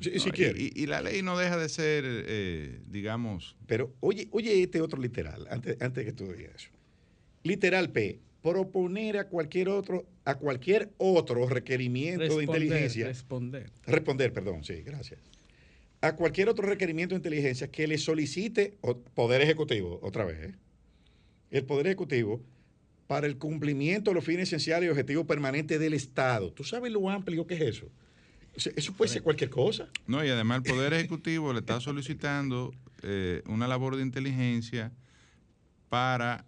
Si, si No, y- quieren. y, y la ley no deja de ser, eh, digamos, Pero oye, oye este otro literal, antes, antes que tú digas eso. Literal P, proponer a cualquier otro, a cualquier otro requerimiento de inteligencia. Responder. Responder, perdón, sí, gracias. A cualquier otro requerimiento de inteligencia que le solicite o- Poder Ejecutivo, otra vez, ¿eh? el Poder Ejecutivo para el cumplimiento de los fines esenciales y objetivos permanentes del Estado. ¿Tú sabes lo amplio que es eso? O sea, Eso puede ser cualquier cosa. No, y además el Poder Ejecutivo le está solicitando eh, una labor de inteligencia para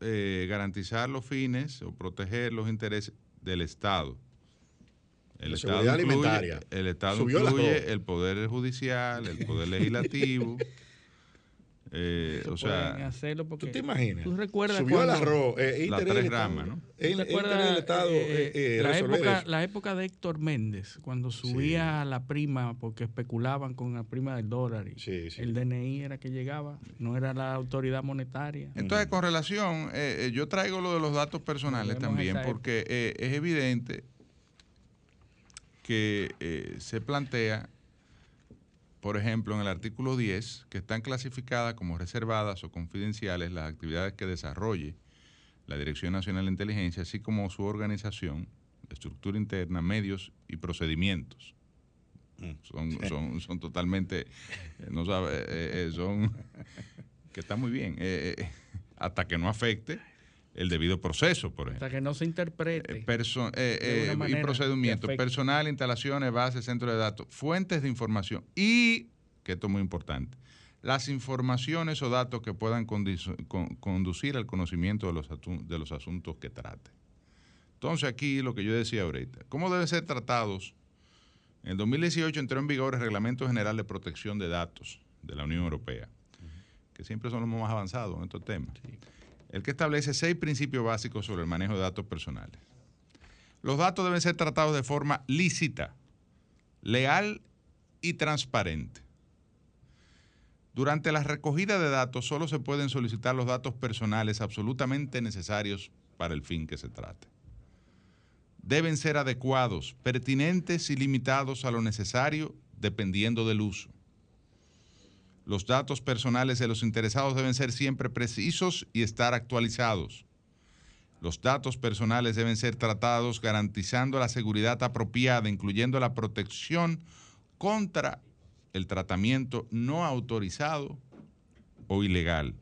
eh, garantizar los fines o proteger los intereses del Estado. El La Estado incluye, alimentaria. el Estado incluye el Poder Judicial, el Poder Legislativo. eh, o sea, hacerlo porque ¿Tú te imaginas? ¿Tú recuerdas Subió el cuando- arroz. eh, las tres ramas, ¿no? Es- es ¿Te interés acuerdas, del Estado eh, eh, eh, la, época, eso. la época de Héctor Méndez, cuando subía a la prima, porque especulaban con la prima del dólar, y Sí, sí. el DNI era que llegaba, no era la autoridad monetaria. Entonces, con relación, eh, yo traigo lo de los datos personales también, porque eh, es evidente que eh, se plantea, por ejemplo, en el artículo 10, que están clasificadas como reservadas o confidenciales las actividades que desarrolle la Dirección Nacional de Inteligencia, así como su organización, estructura interna, medios y procedimientos. Son, son, son totalmente, eh, no sabe, eh, eh, son, que está muy bien, eh, hasta que no afecte el debido proceso, por ejemplo. Hasta que no se interprete. Perso- eh, eh, y manera procedimientos, personal, instalaciones, bases, centros de datos, fuentes de información y, que esto es muy importante, las informaciones o datos que puedan con- conducir al conocimiento de los, de los asuntos que trate. Entonces aquí lo que yo decía ahorita, ¿cómo deben ser tratados? En el 2018 entró en vigor el Reglamento General de Protección de Datos de la Unión Europea, que siempre son los más avanzados en estos temas. El que establece seis principios básicos sobre el manejo de datos personales. Los datos deben ser tratados de forma lícita, leal y transparente. Durante la recogida de datos solo se pueden solicitar los datos personales absolutamente necesarios para el fin que se trate. Deben ser adecuados, pertinentes y limitados a lo necesario dependiendo del uso. Los datos personales de los interesados deben ser siempre precisos y estar actualizados. Los datos personales deben ser tratados garantizando la seguridad apropiada, incluyendo la protección contra el tratamiento no autorizado o ilegal.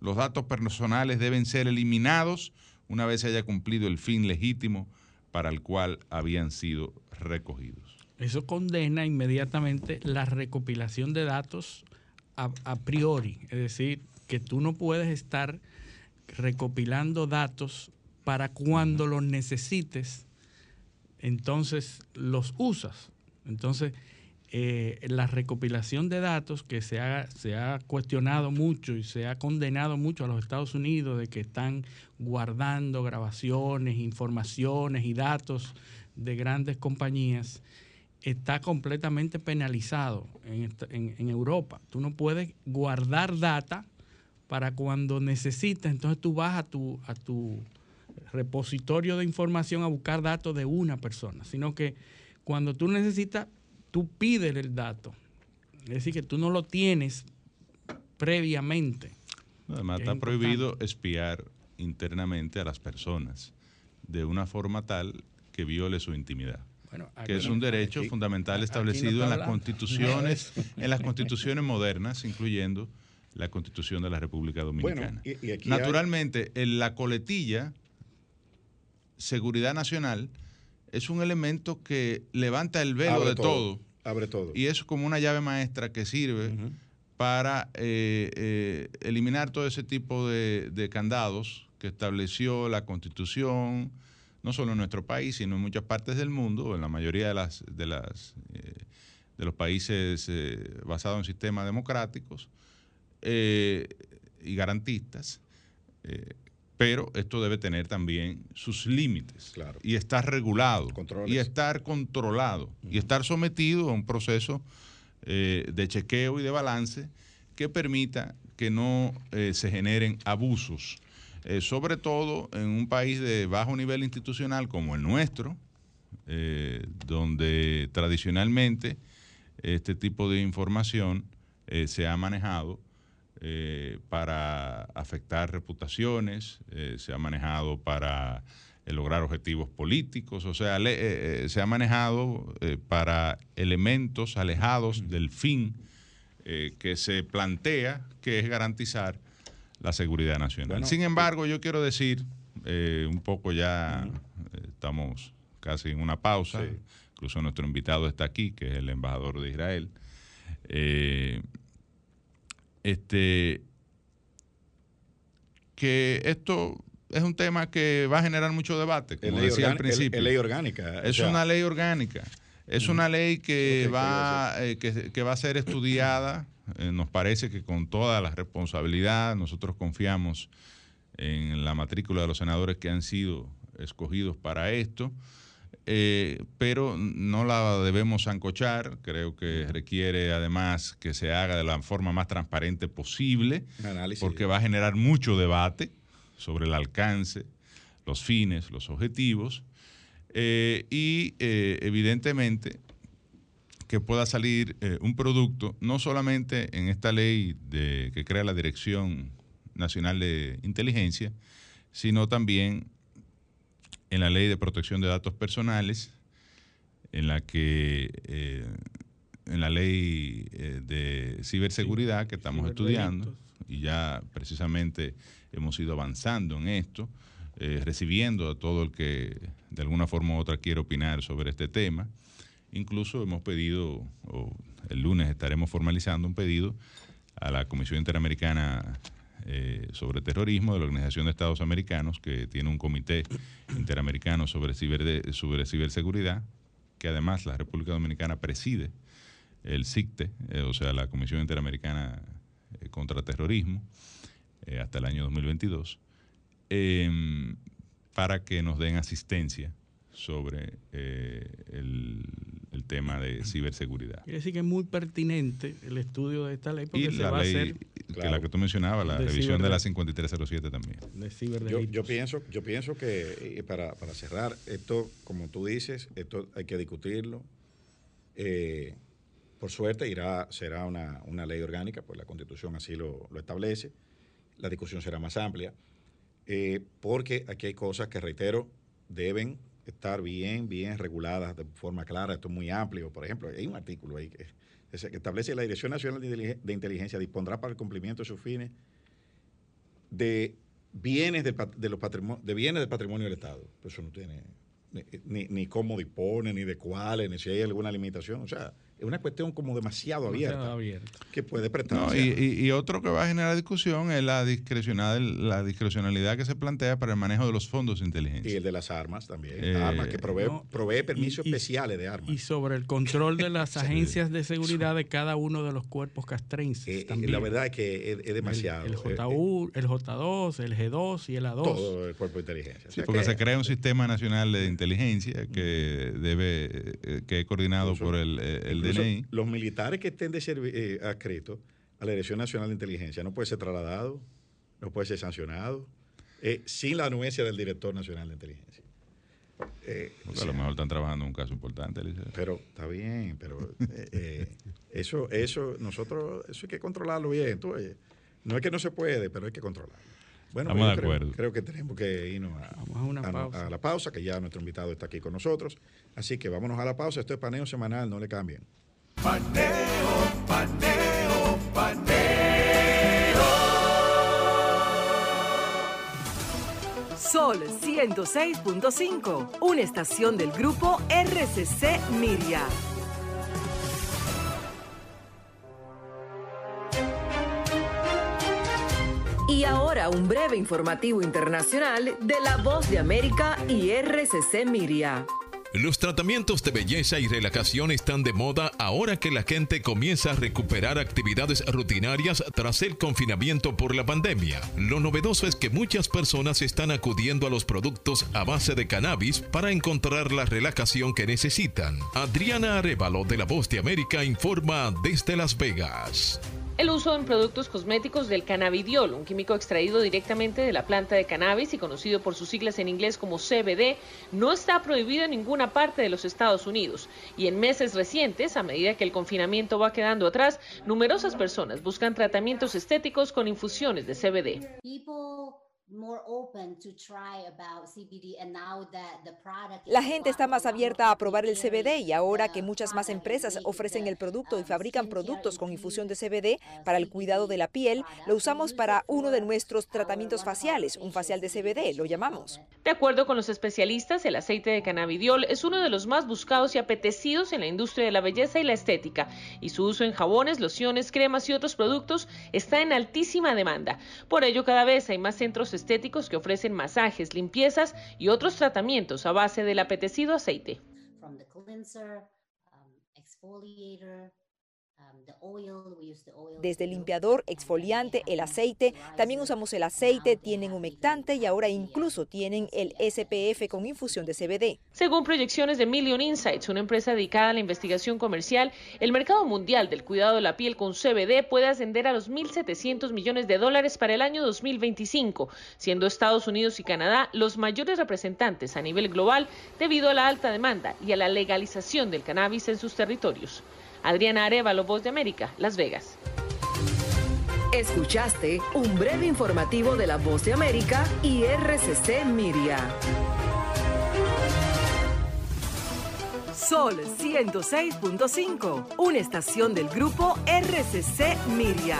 Los datos personales deben ser eliminados una vez se haya cumplido el fin legítimo para el cual habían sido recogidos. Eso condena inmediatamente la recopilación de datos a, a priori. Es decir, que tú no puedes estar recopilando datos para cuando los necesites, entonces los usas. Entonces, eh, la recopilación de datos que se ha, se ha cuestionado mucho y se ha condenado mucho a los Estados Unidos de que están guardando grabaciones, informaciones y datos de grandes compañías, está completamente penalizado en, Europa. Tú no puedes guardar data para cuando necesites, entonces tú vas a tu, a tu repositorio de información a buscar datos de una persona, sino que cuando tú necesitas, tú pides el dato. Es decir, que tú no lo tienes previamente. además, está prohibido espiar internamente a las personas de una forma tal que viole su intimidad. Que es un derecho fundamental establecido en las constituciones, en las constituciones modernas, incluyendo la Constitución de la República Dominicana. Naturalmente, en la coletilla seguridad nacional es un elemento que levanta el velo de todo, Abre todo. Y es como una llave maestra que sirve para eh, eh, eliminar todo ese tipo de, candados que estableció la Constitución, no solo en nuestro país, sino en muchas partes del mundo, en la mayoría de, las, de, las, eh, de los países basados en sistemas democráticos y garantistas pero esto debe tener también sus límites. Y estar regulado. Y estar controlado. Y estar sometido a un proceso eh, de chequeo y de balance que permita que no eh, se generen abusos, eh, sobre todo en un país de bajo nivel institucional como el nuestro, donde tradicionalmente este tipo de información se ha manejado eh, para afectar reputaciones, eh, se ha manejado para eh, lograr objetivos políticos, o sea, se ha manejado para elementos alejados del fin que se plantea, que es garantizar la seguridad nacional. Sin embargo, yo quiero decir, un poco ya estamos casi en una pausa, incluso nuestro invitado está aquí, que es el embajador de Israel este, que esto es un tema que va a generar mucho debate, como decía al principio. Es ley orgánica. Es una ley orgánica. Es una ley que, va, eh, que, va a ser estudiada. Eh, nos parece que con toda la responsabilidad, nosotros confiamos en la matrícula de los senadores que han sido escogidos para esto. Eh, pero no la debemos ancochar, creo que requiere además que se haga de la forma más transparente posible, porque va a generar mucho debate sobre el alcance, los fines, los objetivos, eh, y evidentemente que pueda salir un producto, no solamente en esta ley de, que crea la Dirección Nacional de Inteligencia, sino también en la ley de protección de datos personales, en la que eh, en la ley eh, de ciberseguridad que estamos estudiando y ya precisamente hemos ido avanzando en esto, eh, recibiendo a todo el que de alguna forma u otra quiere opinar sobre este tema. Incluso hemos pedido, o el lunes estaremos formalizando un pedido a la Comisión Interamericana eh, sobre terrorismo de la Organización de Estados Americanos, que tiene un comité interamericano sobre, ciberseguridad, que además la República Dominicana preside el CICTE, eh, o sea, la Comisión Interamericana eh, contra Terrorismo, hasta el año 2022, em, para que nos den asistencia sobre el, tema de ciberseguridad. Quiere decir que es muy pertinente el estudio de esta ley porque se va a hacer que la que tú mencionabas, la revisión de la 5307 también. yo, yo, pienso, yo pienso que, eh, para, cerrar, esto, como tú dices, esto hay que discutirlo. Eh, por suerte irá, será una, ley orgánica, pues la constitución así lo, establece. La discusión será más amplia, eh, porque aquí hay cosas que, reitero, deben estar bien, bien reguladas de forma clara. Esto es muy amplio. Por ejemplo, hay un artículo ahí que que establece la Dirección Nacional de Inteligencia dispondrá para el cumplimiento de sus fines de bienes, de, los de bienes del patrimonio del Estado. eso no tiene ni, cómo dispone, ni de cuáles, ni si hay alguna limitación. O sea, es una cuestión como demasiado abierta, que puede prestar. y, otro que va a generar discusión es la discrecionalidad, la discrecionalidad que se plantea para el manejo de los fondos de inteligencia. Y el de las armas también. Eh, armas que provee, provee permisos especiales de armas. Y sobre el control de las agencias de seguridad de cada uno de los cuerpos castrenses. Eh, también. La verdad es que es, demasiado. El, JU, el J2, el G2 y el A2. Todo el cuerpo de inteligencia. Sí, porque se crea un sistema nacional de inteligencia que debe, que es coordinado por el, el DNI. Los militares que estén de eh, adscritos a la Dirección Nacional de Inteligencia no puede ser trasladado, no puede ser sancionado, eh, sin la anuencia del Director Nacional de Inteligencia. Eh, a lo mejor están trabajando en un caso importante, Pero está bien, pero eso, eso, nosotros, eso hay que controlarlo bien. no es que no se puede, pero hay que controlarlo. Bueno, Estamos de creo, acuerdo. creo, que tenemos que irnos a, a, la pausa, que ya nuestro invitado está aquí con nosotros. Así que vámonos a la pausa. Esto es paneo semanal, no le cambien. Paneo, paneo, paneo. Sol 106.5, una estación del grupo RCC Miria. Y ahora un breve informativo internacional de la voz de América y RCC Miria. Los tratamientos de belleza y relajación están de moda ahora que la gente comienza a recuperar actividades rutinarias tras el confinamiento por la pandemia. Lo novedoso es que muchas personas están acudiendo a los productos a base de cannabis para encontrar la relajación que necesitan. Adriana Arevalo de La Voz de América informa desde Las Vegas. El uso en productos cosméticos del cannabidiol, un químico extraído directamente de la planta de cannabis y conocido por sus siglas en inglés como CBD, no está prohibido en ninguna parte de los Estados Unidos. Y en meses recientes, a medida que el confinamiento va quedando atrás, numerosas personas buscan tratamientos estéticos con infusiones de CBD. La gente está más abierta a probar el CBD y ahora que muchas más empresas ofrecen el producto y fabrican productos con infusión de CBD para el cuidado de la piel, lo usamos para uno de nuestros tratamientos faciales, un facial de CBD, lo llamamos. De acuerdo con los especialistas, el aceite de cannabidiol es uno de los más buscados y apetecidos en la industria de la belleza y la estética, y su uso en jabones, lociones, cremas y otros productos está en altísima demanda. Por ello, cada vez hay más centros estéticos que ofrecen masajes, limpiezas y otros tratamientos a base del apetecido aceite. Desde el limpiador, exfoliante, el aceite, también usamos el aceite, tienen humectante y ahora incluso tienen el SPF con infusión de CBD. Según proyecciones de Million Insights, una empresa dedicada a la investigación comercial, el mercado mundial del cuidado de la piel con CBD puede ascender a los 1.700 millones de dólares para el año 2025, siendo Estados Unidos y Canadá los mayores representantes a nivel global debido a la alta demanda y a la legalización del cannabis en sus territorios. Adriana Arevalo, Voz de América, Las Vegas. Escuchaste un breve informativo de la Voz de América y RCC Miria. Sol 106.5, una estación del grupo RCC Miria.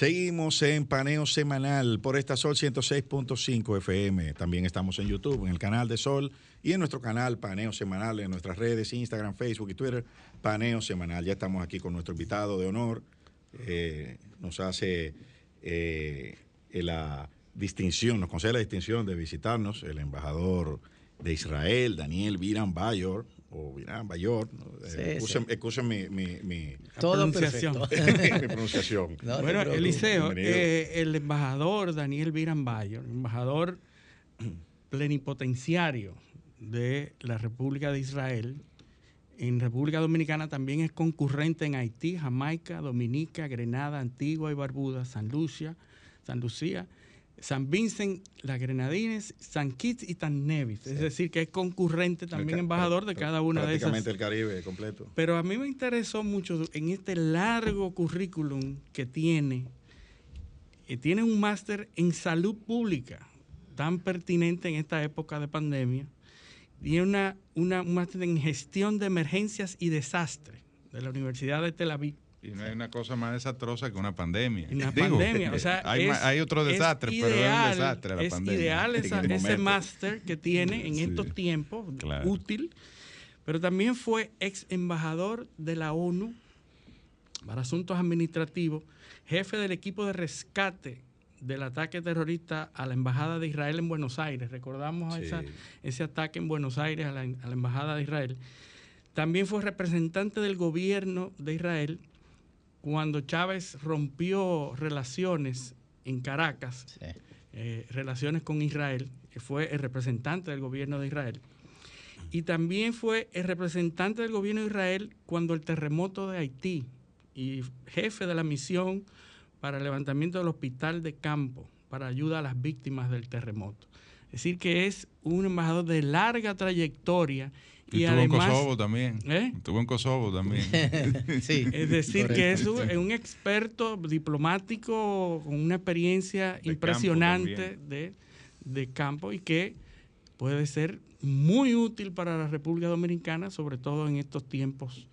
Seguimos en paneo semanal por esta Sol 106.5 FM. También estamos en YouTube, en el canal de Sol y en nuestro canal Paneo Semanal, en nuestras redes, Instagram, Facebook y Twitter, Paneo Semanal. Ya estamos aquí con nuestro invitado de honor. Eh, nos hace eh, la distinción, nos concede la distinción de visitarnos el embajador de Israel, Daniel Viran Bayor, o Virán Bayor. Sí, mi, mi, pronunciación. mi pronunciación. bueno, Eliseo, eh, el embajador Daniel Viran Bayor, embajador plenipotenciario de la República de Israel, en República Dominicana también es concurrente en Haití, Jamaica, Dominica, Grenada, Antigua y Barbuda, San Lucia, San Lucía San Vincent, las Grenadines, San Kitts y San Nevis. Es decir, que es concurrente también embajador de cada una de esas. Prácticamente el Caribe completo. Pero a mí me interesó mucho en este largo currículum que tiene. Eh, tiene un máster en salud pública, tan pertinente en esta época de pandemia. Tiene una, una, un máster en gestión de emergencias y desastres de la Universidad de Tel Aviv Y no hay una cosa más desastrosa que una pandemia. Una pandemia, o sea, hay, otro desastre, pero es un desastre la es ideal ese máster que tiene en estos tiempos, útil, pero también fue ex embajador de la ONU para asuntos administrativos, jefe del equipo de rescate del ataque terrorista a la Embajada de Israel en Buenos Aires. Recordamos ese ataque en Buenos Aires a la, a la Embajada de Israel. También fue representante del gobierno de Israel cuando Chávez rompió relaciones en Caracas, eh, relaciones con Israel, que fue el representante del gobierno de Israel. Y también fue el representante del gobierno de Israel cuando el terremoto de Haití y jefe de la misión para el levantamiento del hospital de campo para ayuda a las víctimas del terremoto. Es decir, que es un embajador de larga trayectoria y, estuvo en Kosovo también. ¿eh? Estuvo en Kosovo también. sí. Es decir, que es un, experto diplomático con una experiencia impresionante de, de campo y que puede ser muy útil para la República Dominicana, sobre todo en estos tiempos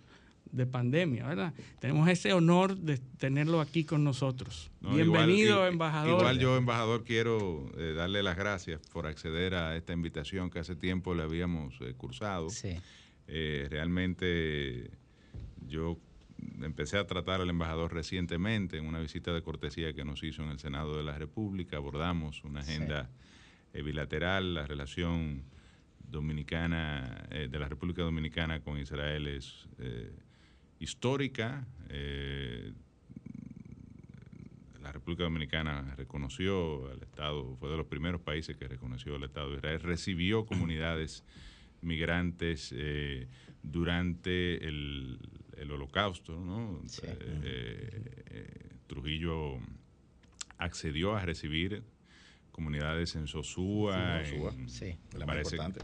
de pandemia, ¿verdad? Tenemos ese honor de tenerlo aquí con nosotros. Bienvenido, embajador. Igual yo, embajador, quiero eh, darle las gracias por acceder a esta invitación que hace tiempo le habíamos eh, cursado. Sí. Eh, realmente yo empecé a tratar al embajador recientemente en una visita de cortesía que nos hizo en el Senado de la República. Abordamos una agenda bilateral, la relación dominicana de la República Dominicana con Israel es histórica. Eh, la República Dominicana reconoció al Estado, fue de los primeros países que reconoció al Estado de Israel, recibió comunidades migrantes eh, durante el, holocausto. ¿no? Eh, Trujillo accedió a recibir comunidades en Sosúa, sí, importante.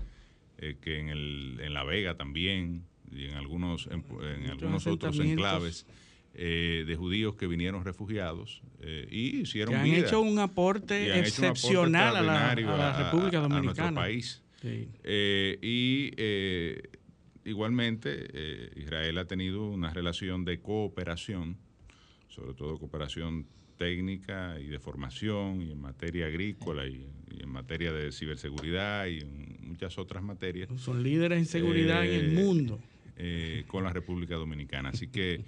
que en, el, en La Vega también y en algunos, en, algunos otros enclaves eh, de judíos que vinieron refugiados eh, y hicieron que han hecho un aporte excepcional a, la, República Dominicana. A, nuestro país. Eh, y igualmente Israel ha tenido una relación de cooperación, sobre todo cooperación técnica y de formación y en materia agrícola y, en materia de ciberseguridad y en muchas otras materias. Son líderes en seguridad en el mundo. Eh, con la República Dominicana. Así que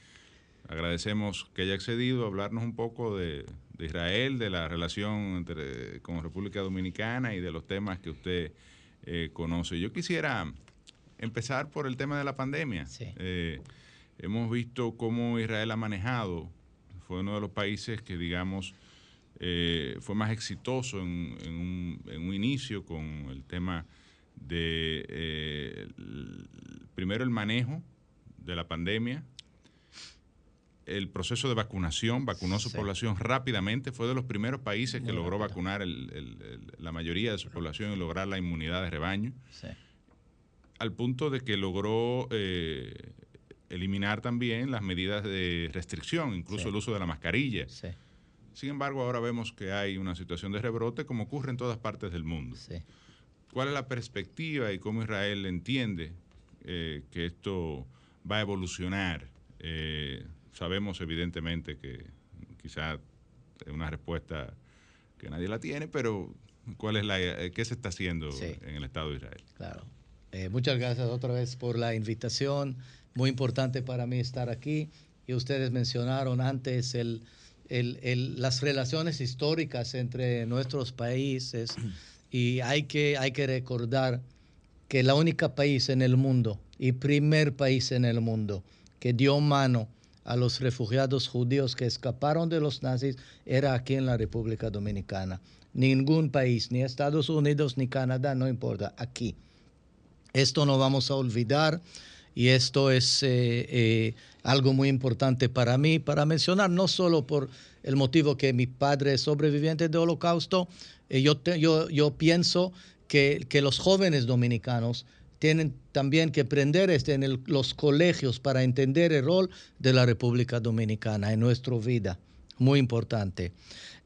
agradecemos que haya accedido a hablarnos un poco de, Israel, de la relación entre, con la República Dominicana y de los temas que usted eh, conoce. Yo quisiera empezar por el tema de la pandemia. Eh, hemos visto cómo Israel ha manejado, fue uno de los países que, digamos, fue más exitoso en, un, en, un, inicio con el tema de eh, primero el manejo de la pandemia, el proceso de vacunación, vacunó su población rápidamente, fue de los primeros países que logró vacunar la mayoría de su población y lograr la inmunidad de rebaño, al punto de que logró eh, eliminar también las medidas de restricción, incluso el uso de la mascarilla. Sin embargo, ahora vemos que hay una situación de rebrote como ocurre en todas partes del mundo cuál es la perspectiva y cómo Israel entiende eh, que esto va a evolucionar. Eh, sabemos evidentemente que quizá es una respuesta que nadie la tiene, pero ¿cuál es la, eh, ¿qué se está haciendo en el Estado de Israel? Claro. muchas gracias otra vez por la invitación. Muy importante para mí estar aquí. Y ustedes mencionaron antes el, las relaciones históricas entre nuestros países. Y hay que, hay que recordar que la única país en el mundo y primer país en el mundo que dio mano a los refugiados judíos que escaparon de los nazis era aquí en la República Dominicana. Ningún país, ni Estados Unidos ni Canadá, no importa, aquí. Esto no vamos a olvidar y esto es eh, eh, algo muy importante para mí, para mencionar, no solo por el motivo que mi padre es sobreviviente del holocausto, eh, yo, yo, pienso que, los jóvenes dominicanos tienen también que aprender este en los colegios para entender el rol de la República Dominicana en nuestra vida. Muy importante.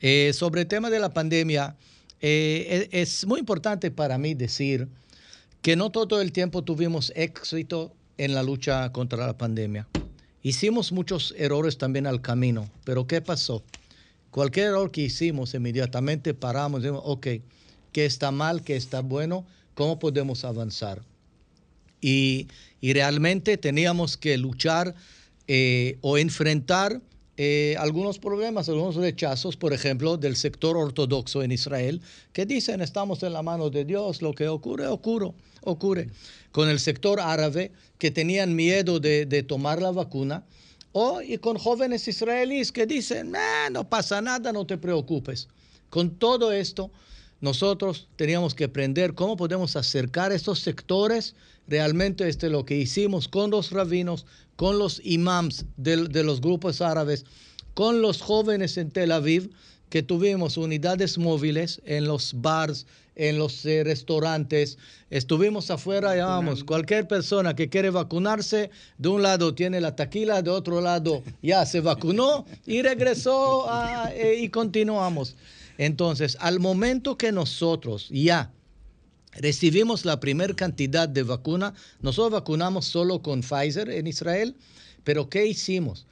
Eh, sobre el tema de la pandemia, eh, e, es, muy importante para mí decir que no todo el tiempo tuvimos éxito en la lucha contra la pandemia. Hicimos muchos errores también al camino, pero ¿qué pasó? Cualquier error que hicimos, inmediatamente paramos y decimos, ok, ¿qué está mal? ¿Qué está bueno? ¿Cómo podemos avanzar? Y, realmente teníamos que luchar eh, o enfrentar eh, algunos problemas, algunos rechazos, por ejemplo, del sector ortodoxo en Israel, que dicen estamos en la mano de Dios, lo que ocurre, ocurre, ocurre. Con el sector árabe, que tenían miedo de, tomar la vacuna, o y con jóvenes israelíes que dicen, no pasa nada, no te preocupes. Con todo esto, nosotros teníamos que aprender cómo podemos acercar estos sectores. Realmente este es lo que hicimos con los rabinos, con los imams de, los grupos árabes, con los jóvenes en Tel Aviv, que tuvimos unidades móviles en los bars, en los eh, restaurantes. Estuvimos afuera, vamos, cualquier persona que quiere vacunarse, de un lado tiene la taquila, de otro lado ya se vacunó y regresó eh, y continuamos. Entonces, al momento que nosotros ya recibimos la primera cantidad de vacuna, nosotros vacunamos solo con Pfizer en Israel, pero ¿qué hicimos?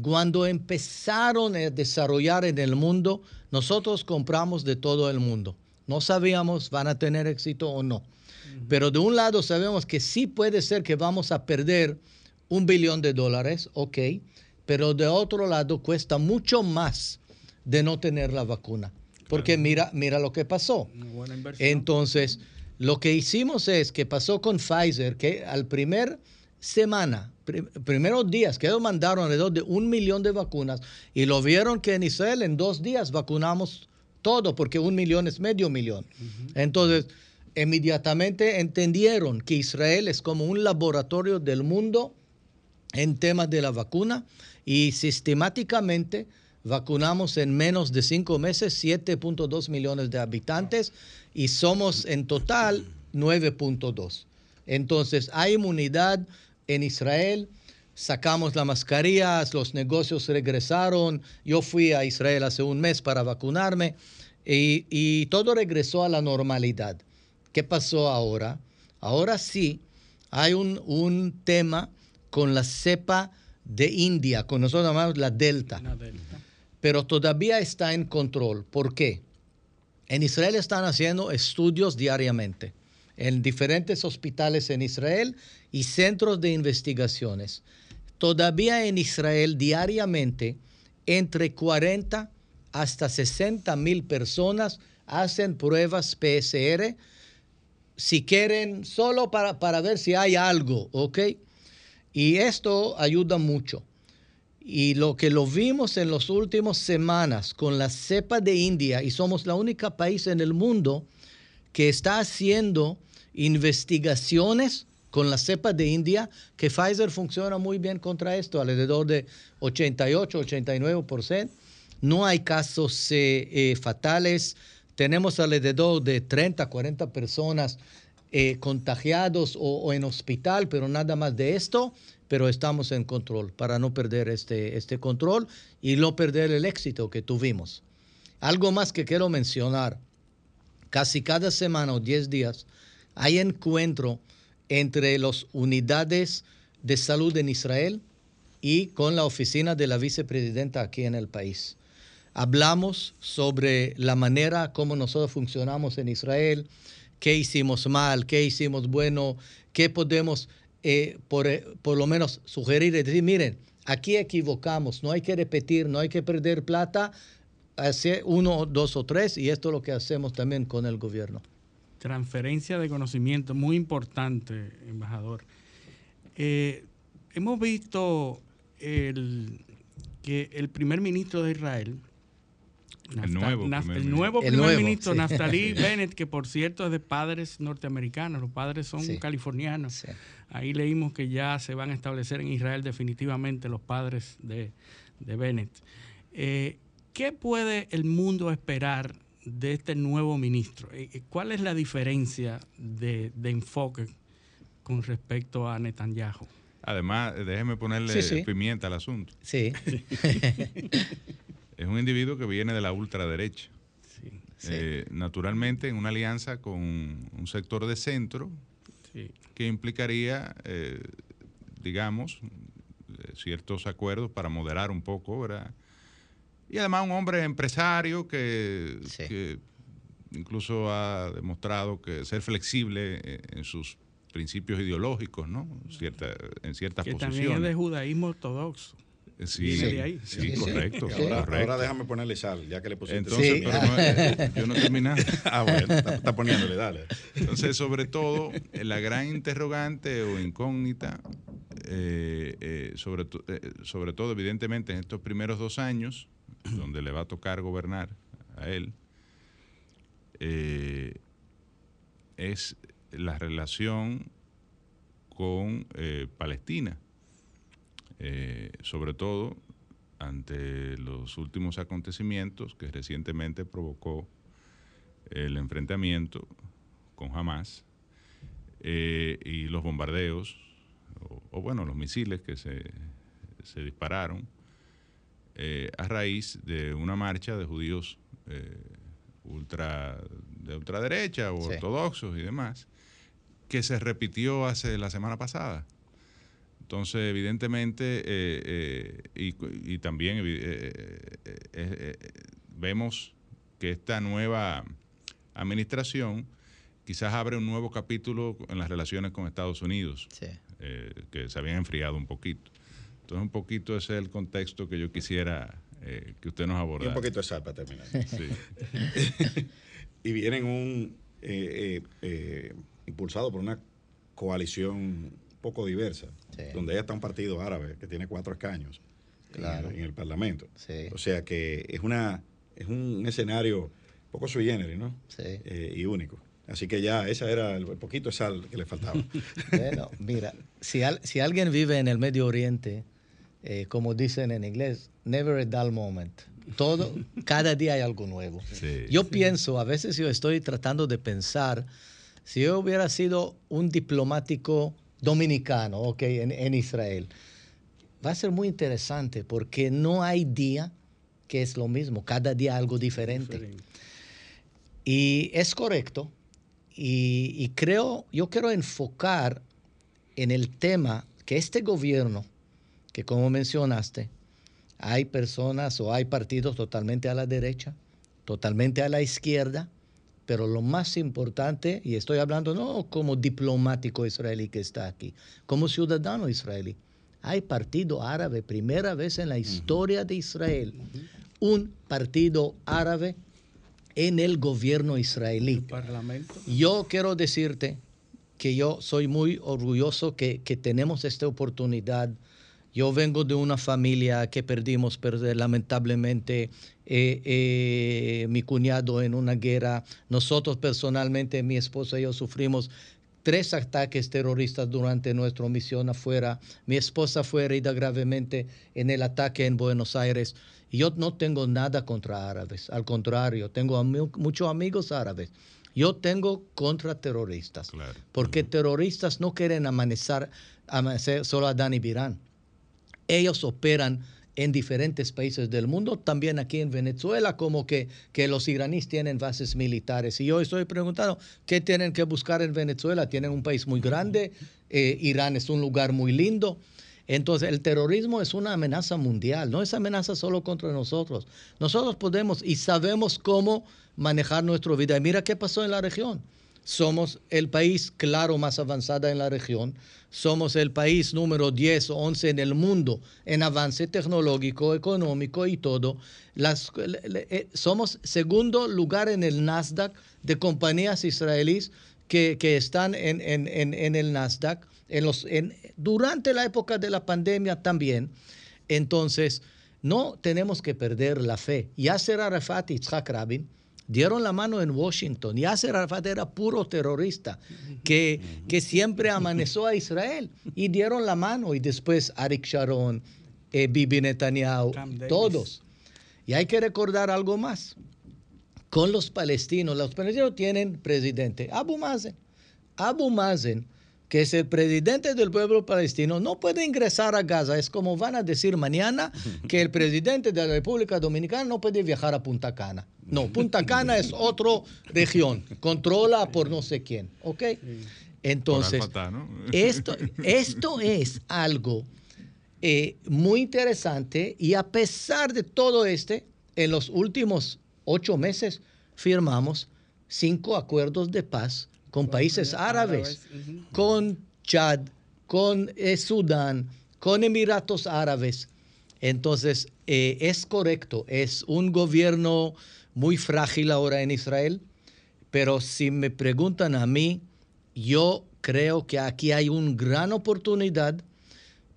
Cuando empezaron a desarrollar en el mundo, nosotros compramos de todo el mundo. No sabíamos van a tener éxito o no. Pero de un lado sabemos que sí puede ser que vamos a perder un billón de dólares, ok, pero de otro lado cuesta mucho más de no tener la vacuna. Porque mira, mira lo que pasó. Entonces, lo que hicimos es que pasó con Pfizer, que al primer semana, primeros días, que ellos mandaron alrededor de un millón de vacunas y lo vieron que en Israel en dos días vacunamos todo, porque un millón es medio millón. Entonces, inmediatamente entendieron que Israel es como un laboratorio del mundo en temas de la vacuna y sistemáticamente Vacunamos en menos de cinco meses 7.2 millones de habitantes y somos en total 9.2. Entonces, hay inmunidad en Israel. Sacamos las mascarillas, los negocios regresaron. Yo fui a Israel hace un mes para vacunarme y, todo regresó a la normalidad. ¿Qué pasó ahora? Ahora sí, hay un, un tema con la cepa de India, con nosotros llamamos la Delta. La delta pero todavía está en control. ¿Por qué? En Israel están haciendo estudios diariamente en diferentes hospitales en Israel y centros de investigaciones. Todavía en Israel diariamente entre 40 hasta 60 mil personas hacen pruebas PSR si quieren, solo para, para ver si hay algo, ¿ok? Y esto ayuda mucho. Y lo que lo vimos en las últimas semanas con la cepa de India, y somos la única país en el mundo que está haciendo investigaciones con la cepa de India, que Pfizer funciona muy bien contra esto, alrededor de 88, 89%. No hay casos eh, eh, fatales. Tenemos alrededor de 30, 40 personas eh, contagiados o, en hospital, pero nada más de esto pero estamos en control para no perder este, este control y no perder el éxito que tuvimos. Algo más que quiero mencionar, casi cada semana o 10 días hay encuentro entre las unidades de salud en Israel y con la oficina de la vicepresidenta aquí en el país. Hablamos sobre la manera como nosotros funcionamos en Israel, qué hicimos mal, qué hicimos bueno, qué podemos eh, por, eh, por, lo menos sugerir y decir, miren, aquí equivocamos, no hay que repetir, no hay que perder plata, hacer uno, dos o tres, y esto es lo que hacemos también con el gobierno. Transferencia de conocimiento, muy importante, embajador. Eh, hemos visto el, que el primer ministro de Israel, el nuevo, el nuevo primer ministro, Naftali Bennett, que por cierto es de padres norteamericanos, los padres son californianos. Ahí leímos que ya se van a establecer en Israel definitivamente los padres de, Bennett. Eh, ¿Qué puede el mundo esperar de este nuevo ministro? Eh, eh, ¿Cuál es la diferencia de, enfoque con respecto a Netanyahu? Además, déjeme ponerle pimienta al asunto. Sí. es un individuo que viene de la ultraderecha. naturalmente, en una alianza con un sector de centro que implicaría, eh, digamos, eh, ciertos acuerdos para moderar un poco, ¿verdad? Y además un hombre empresario que, incluso ha demostrado que ser flexible eh, en sus principios ideológicos, ¿no? Cierta, en ciertas que posiciones. También es de judaísmo ortodoxo. Sí, Viene de ahí. Sí, correcto, ahora, déjame ponerle sal, ya que le pusiste. Entonces, pero no, eh, yo no he terminado. ah, bueno, está, poniéndole, dale. Entonces, sobre todo, la gran interrogante o incógnita, eh, eh, sobre, sobre todo, evidentemente, en estos primeros dos años, donde le va a tocar gobernar a él, es la relación con Palestina eh, sobre todo ante los últimos acontecimientos que recientemente provocó el enfrentamiento con Hamas eh, y los bombardeos, o, bueno, los misiles que se, se dispararon eh, a raíz de una marcha de judíos ultra, de ultraderecha o ortodoxos y demás, que se repitió hace la semana pasada. Entonces, evidentemente, eh, eh, y, también eh, vemos que esta nueva administración quizás abre un nuevo capítulo en las relaciones con Estados Unidos, que se habían enfriado un poquito. Entonces, un poquito ese es el contexto que yo quisiera que usted nos abordara. Y un poquito de sal para terminar. y vienen un impulsado por una coalición poco diversa, donde ya está un partido árabe que tiene cuatro escaños en, el Parlamento. O sea que es una es un escenario poco sui generis, ¿no? Eh, y único. Así que ya, esa era el, poquito de sal que le faltaba. bueno, mira, si, si alguien vive en el Medio Oriente, eh, como dicen en inglés, never a dull moment. Todo, cada día hay algo nuevo. Yo pienso, a veces yo estoy tratando de pensar, si yo hubiera sido un diplomático dominicano, ok, en, Israel. Va a ser muy interesante porque no hay día que es lo mismo, cada día algo diferente. Y es correcto. Y, creo, yo quiero enfocar en el tema que este gobierno, que como mencionaste, hay personas o hay partidos totalmente a la derecha, totalmente a la izquierda, pero lo más importante, y estoy hablando no como diplomático israelí que está aquí, como ciudadano israelí, hay partido árabe, primera vez en la historia de Israel, un partido árabe en el gobierno israelí. Parlamento? Yo quiero decirte que yo soy muy orgulloso que, que tenemos esta oportunidad yo vengo de una familia que perdimos lamentablemente eh, eh, mi cuñado en una guerra. Nosotros personalmente, mi esposa y yo sufrimos tres ataques terroristas durante nuestra misión afuera. Mi esposa fue herida gravemente en el ataque en Buenos Aires. Yo no tengo nada contra árabes, al contrario, tengo muchos amigos árabes. Yo tengo contra terroristas, porque terroristas no quieren amanecer, amanecer solo a Dani Birán ellos operan en diferentes países del mundo, también aquí en Venezuela, como que, que los iraníes tienen bases militares. Y yo estoy preguntando, ¿qué tienen que buscar en Venezuela? Tienen un país muy grande, eh, Irán es un lugar muy lindo. Entonces, el terrorismo es una amenaza mundial, no es amenaza solo contra nosotros. Nosotros podemos y sabemos cómo manejar nuestra vida. Y mira qué pasó en la región. Somos el país, claro, más avanzado en la región somos el país número 10 o 11 en el mundo en avance tecnológico, económico y todo. Las, eh, somos segundo lugar en el Nasdaq de compañías israelíes que, están en, el Nasdaq en los, durante la época de la pandemia también. Entonces, no tenemos que perder la fe. Yasser Arafat y Yitzhak Rabin dieron la mano en Washington. Yasser Arafat era puro terrorista que, que siempre amaneció a Israel y dieron la mano. Y después Arik Sharon, eh, Bibi Netanyahu, todos. Y hay que recordar algo más. Con los palestinos, los palestinos tienen presidente Abu Mazen. Abu Mazen que es el presidente del pueblo palestino, no puede ingresar a Gaza. Es como van a decir mañana que el presidente de la República Dominicana no puede viajar a Punta Cana. No, Punta Cana es otra región, controla por no sé quién, ¿ok? Entonces, esto, esto es algo eh, muy interesante y a pesar de todo este, en los últimos ocho meses firmamos cinco acuerdos de paz con países árabes, con Chad, con eh, Sudán, con Emiratos Árabes. Entonces, eh, es correcto, es un gobierno muy frágil ahora en Israel, pero si me preguntan a mí, yo creo que aquí hay una gran oportunidad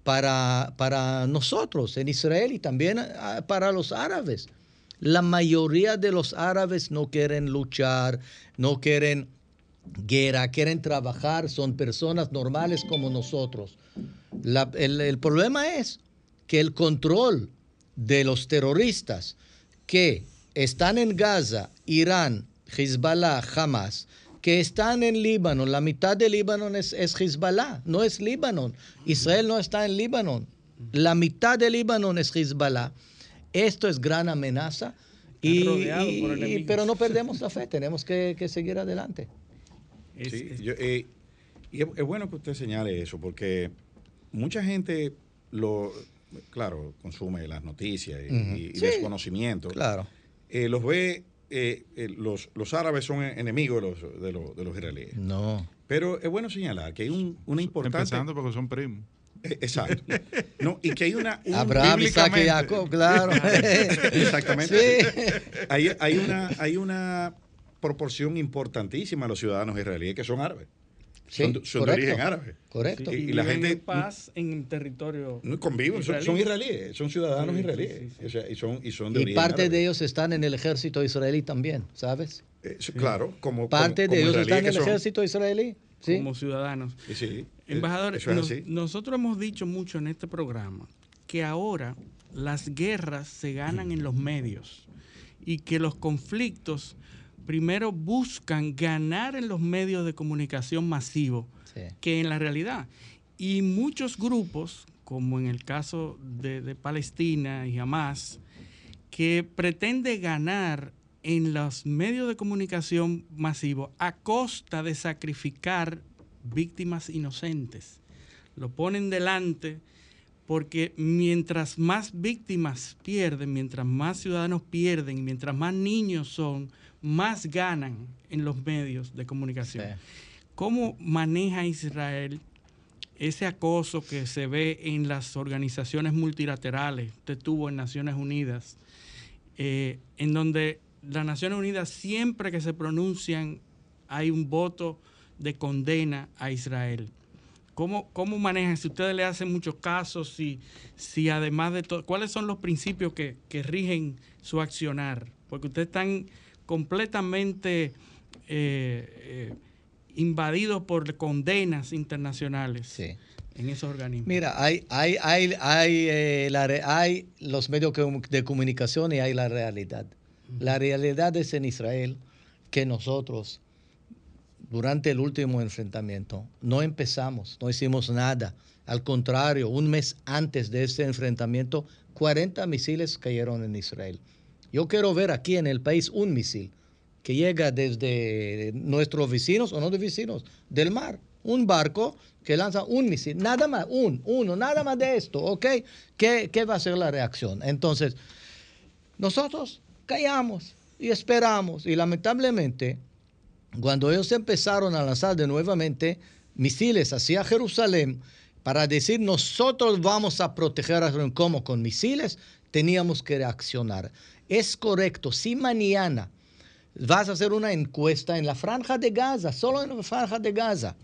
para, para nosotros en Israel y también ah, para los árabes. La mayoría de los árabes no quieren luchar, no quieren guerra, quieren trabajar, son personas normales como nosotros. el, el, problema es que el control de los terroristas que están en Gaza, Irán, Hezbollah, Hamas, que están en Líbano, la mitad de Líbano es, es Hezbollah, no es Líbano. Israel no está en Líbano. La mitad de Líbano es Hezbollah. Esto es gran amenaza. Y, pero no perdemos la fe, tenemos que, que seguir adelante. Sí, eh, y es, bueno que usted señale eso, porque mucha gente lo, claro, consume las noticias y, desconocimiento. Claro. Eh, los ve, eh, los, los árabes son enemigos de los, de los, de los israelíes. No. Pero es bueno señalar que hay un, una importante... Empezando porque son primos. Exacto. No, y que hay una. Abraham, Isaac y Jacob, claro. Exactamente. Hay, hay, una, hay una proporción importantísima de los ciudadanos israelíes que son árabes. son, de origen árabe. Correcto. y, la gente. En paz en territorio. conviven, son, israelíes, son ciudadanos israelíes. y son, y son de Y parte de ellos están en el ejército israelí también, ¿sabes? Eh, claro, como. Parte de ellos están en el ejército israelí. Como ciudadanos. Sí, Embajador, nosotros hemos dicho mucho en este programa que ahora las guerras se ganan en los medios y que los conflictos primero buscan ganar en los medios de comunicación masivos que en la realidad. Y muchos grupos, como en el caso de, Palestina y Hamas, que pretende ganar en los medios de comunicación masivos a costa de sacrificar víctimas inocentes. Lo ponen delante porque mientras más víctimas pierden, mientras más ciudadanos pierden, mientras más niños son, más ganan en los medios de comunicación. ¿Cómo maneja Israel ese acoso que se ve en las organizaciones multilaterales? Usted tuvo en Naciones Unidas, eh, en donde las Naciones Unidas siempre que se pronuncian hay un voto de condena a Israel. ¿Cómo, cómo manejan? Si ustedes le hacen muchos casos, si, si además de todo, ¿cuáles son los principios que, que rigen su accionar? Porque ustedes están completamente eh, eh, invadidos por condenas internacionales. En esos organismos. Mira, hay, hay, hay, hay, eh, hay los medios de comunicación y hay la realidad. La realidad es en Israel que nosotros, durante el último enfrentamiento, no empezamos, no hicimos nada. Al contrario, un mes antes de este enfrentamiento, 40 misiles cayeron en Israel. Yo quiero ver aquí en el país un misil que llega desde nuestros vecinos o no de vecinos, del mar. Un barco que lanza un misil, nada más, un, uno, nada más de esto, ¿ok? ¿Qué, va a ser la reacción? Entonces, nosotros callamos y esperamos y lamentablemente, cuando ellos empezaron a lanzar de nuevamente misiles hacia Jerusalén, para decir nosotros vamos a proteger a Jerusalén como con misiles, teníamos que reaccionar. Es correcto, si mañana vas a hacer una encuesta en la franja de Gaza, solo en la franja de Gaza,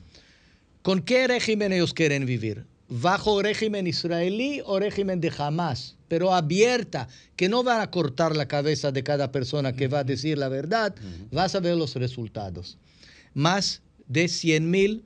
¿con qué régimen ellos quieren vivir? ¿Bajo régimen israelí o régimen de Hamas? Pero abierta, que no van a cortar la cabeza de cada persona que va a decir la verdad, vas a ver los resultados. Más de 100 mil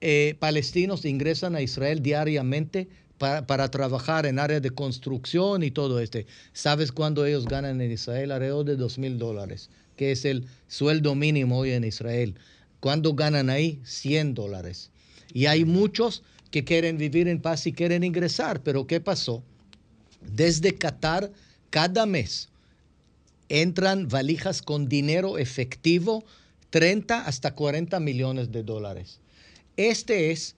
eh, palestinos ingresan a Israel diariamente para, trabajar en áreas de construcción y todo este. ¿Sabes cuándo ellos ganan en Israel? Alrededor de dos mil dólares, que es el sueldo mínimo hoy en Israel. ¿Cuándo ganan ahí? 100 dólares. Y hay muchos que quieren vivir en paz y quieren ingresar, pero ¿qué pasó? Desde Qatar, cada mes entran valijas con dinero efectivo, 30 hasta 40 millones de dólares. Este es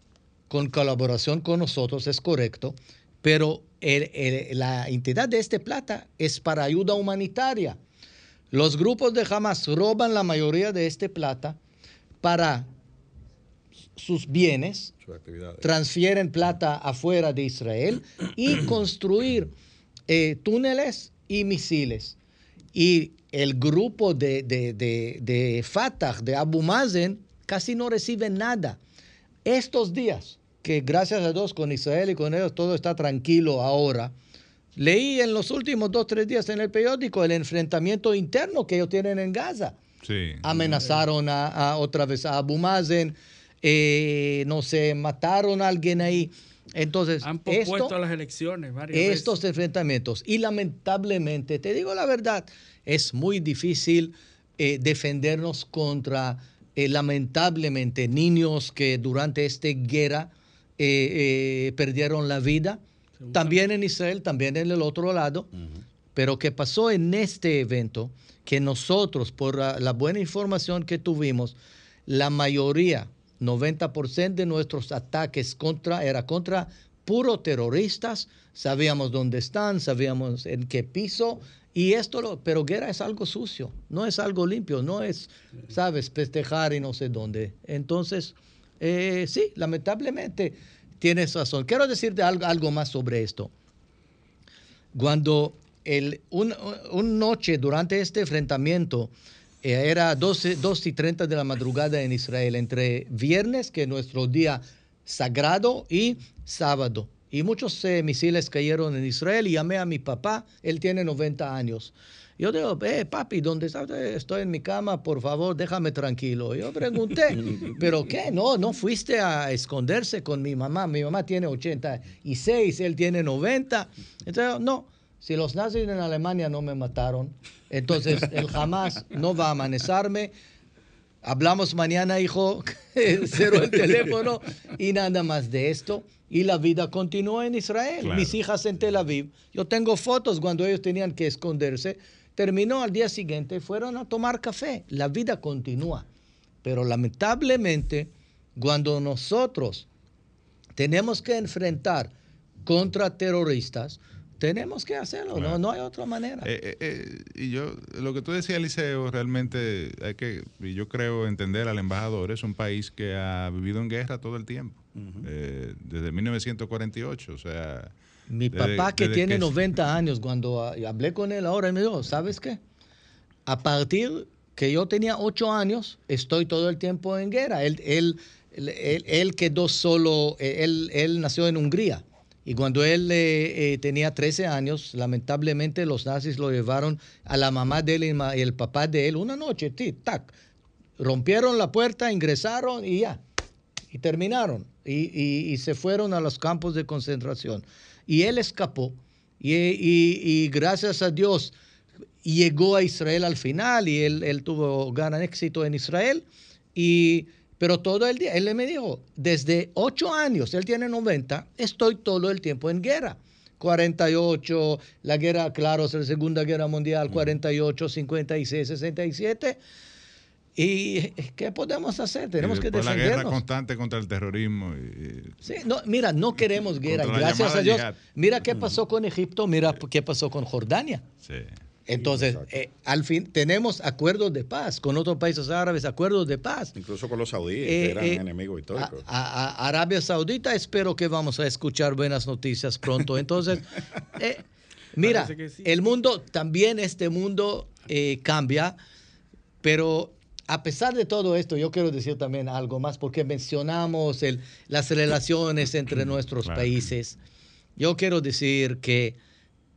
con colaboración con nosotros, es correcto, pero la entidad de este plata es para ayuda humanitaria. Los grupos de Hamas roban la mayoría de este plata para sus bienes, transfieren plata afuera de Israel y construir eh, túneles y misiles. Y el grupo de, de, de, de Fatah, de Abu Mazen, casi no recibe nada. Estos días, que gracias a Dios con Israel y con ellos todo está tranquilo ahora, leí en los últimos dos, tres días en el periódico el enfrentamiento interno que ellos tienen en Gaza. Amenazaron a, otra vez a Abu Mazen, eh, no sé, mataron a alguien ahí. Entonces, han pospuesto las elecciones estos enfrentamientos. Y lamentablemente, te digo la verdad, es muy difícil eh, defendernos contra, eh, lamentablemente, niños que durante esta guerra eh, perdieron la vida. También en Israel, también en el otro lado. Pero que pasó en este evento, que nosotros, por la buena información que tuvimos, la mayoría 90% de nuestros ataques contra, era contra puro terroristas, sabíamos dónde están, sabíamos en qué piso, y esto, lo, pero guerra es algo sucio, no es algo limpio, no es, sabes, festejar y no sé dónde. Entonces, eh, sí, lamentablemente tienes razón. Quiero decirte algo, algo más sobre esto. Cuando el, una un noche durante este enfrentamiento, eh, era 12, 2 y 30 de la madrugada en Israel, entre viernes, que es nuestro día sagrado, y sábado. Y muchos eh, misiles cayeron en Israel y llamé a mi papá, él tiene 90 años. Yo digo, eh, papi, ¿dónde estás? Estoy en mi cama, por favor, déjame tranquilo. Yo pregunté, ¿pero qué? No, no fuiste a esconderse con mi mamá. Mi mamá tiene 86, él tiene 90. Entonces, no, si los nazis en Alemania no me mataron, entonces él jamás no va a amanecerme. Hablamos mañana, hijo, cerró el teléfono y nada más de esto. Y la vida continúa en Israel. Mis hijas en Tel Aviv. Yo tengo fotos cuando ellos tenían que esconderse. Terminó al día siguiente, fueron a tomar café. La vida continúa. Pero lamentablemente, cuando nosotros tenemos que enfrentar contra terroristas, tenemos que hacerlo, no, no hay otra manera. Eh, eh, eh, y yo, lo que tú decías, Liceo, realmente hay que, y yo creo entender al embajador, es un país que ha vivido en guerra todo el tiempo, desde 1948, o sea... Mi papá que tiene 90 años, cuando hablé con él ahora, me dijo, ¿sabes qué? A partir que yo tenía 8 años, estoy todo el tiempo en guerra. Él, él, él, él quedó solo, él, él nació en Hungría y cuando él eh, eh, tenía 13 años, lamentablemente los nazis lo llevaron a la mamá de él y el papá de él una noche, tic, tac. Rompieron la puerta, ingresaron y ya. Y terminaron. Y, se fueron a los campos de concentración. Y él escapó. Y, gracias a Dios llegó a Israel al final y él, él tuvo gran éxito en Israel. Y pero todo el día, él me dijo, desde ocho años, él tiene 90, estoy todo el tiempo en guerra. 48, la guerra, claro, es la Segunda Guerra Mundial, 48, 56, 67. ¿Y qué podemos hacer? Tenemos que defendernos. la guerra constante contra el terrorismo. Sí, no, mira, no queremos guerra. Gracias a Dios. Mira qué pasó con Egipto, mira qué pasó con Jordania. Sí. Entonces, eh, al fin tenemos acuerdos de paz con otros países árabes, acuerdos de paz. Incluso con los saudíes, que eh, eran eh, enemigos históricos. A, Arabia Saudita espero que vamos a escuchar buenas noticias pronto. Entonces, mira, el mundo, también este mundo cambia, pero a pesar de todo esto, yo quiero decir también algo más, porque mencionamos el, las relaciones entre nuestros países. Yo quiero decir que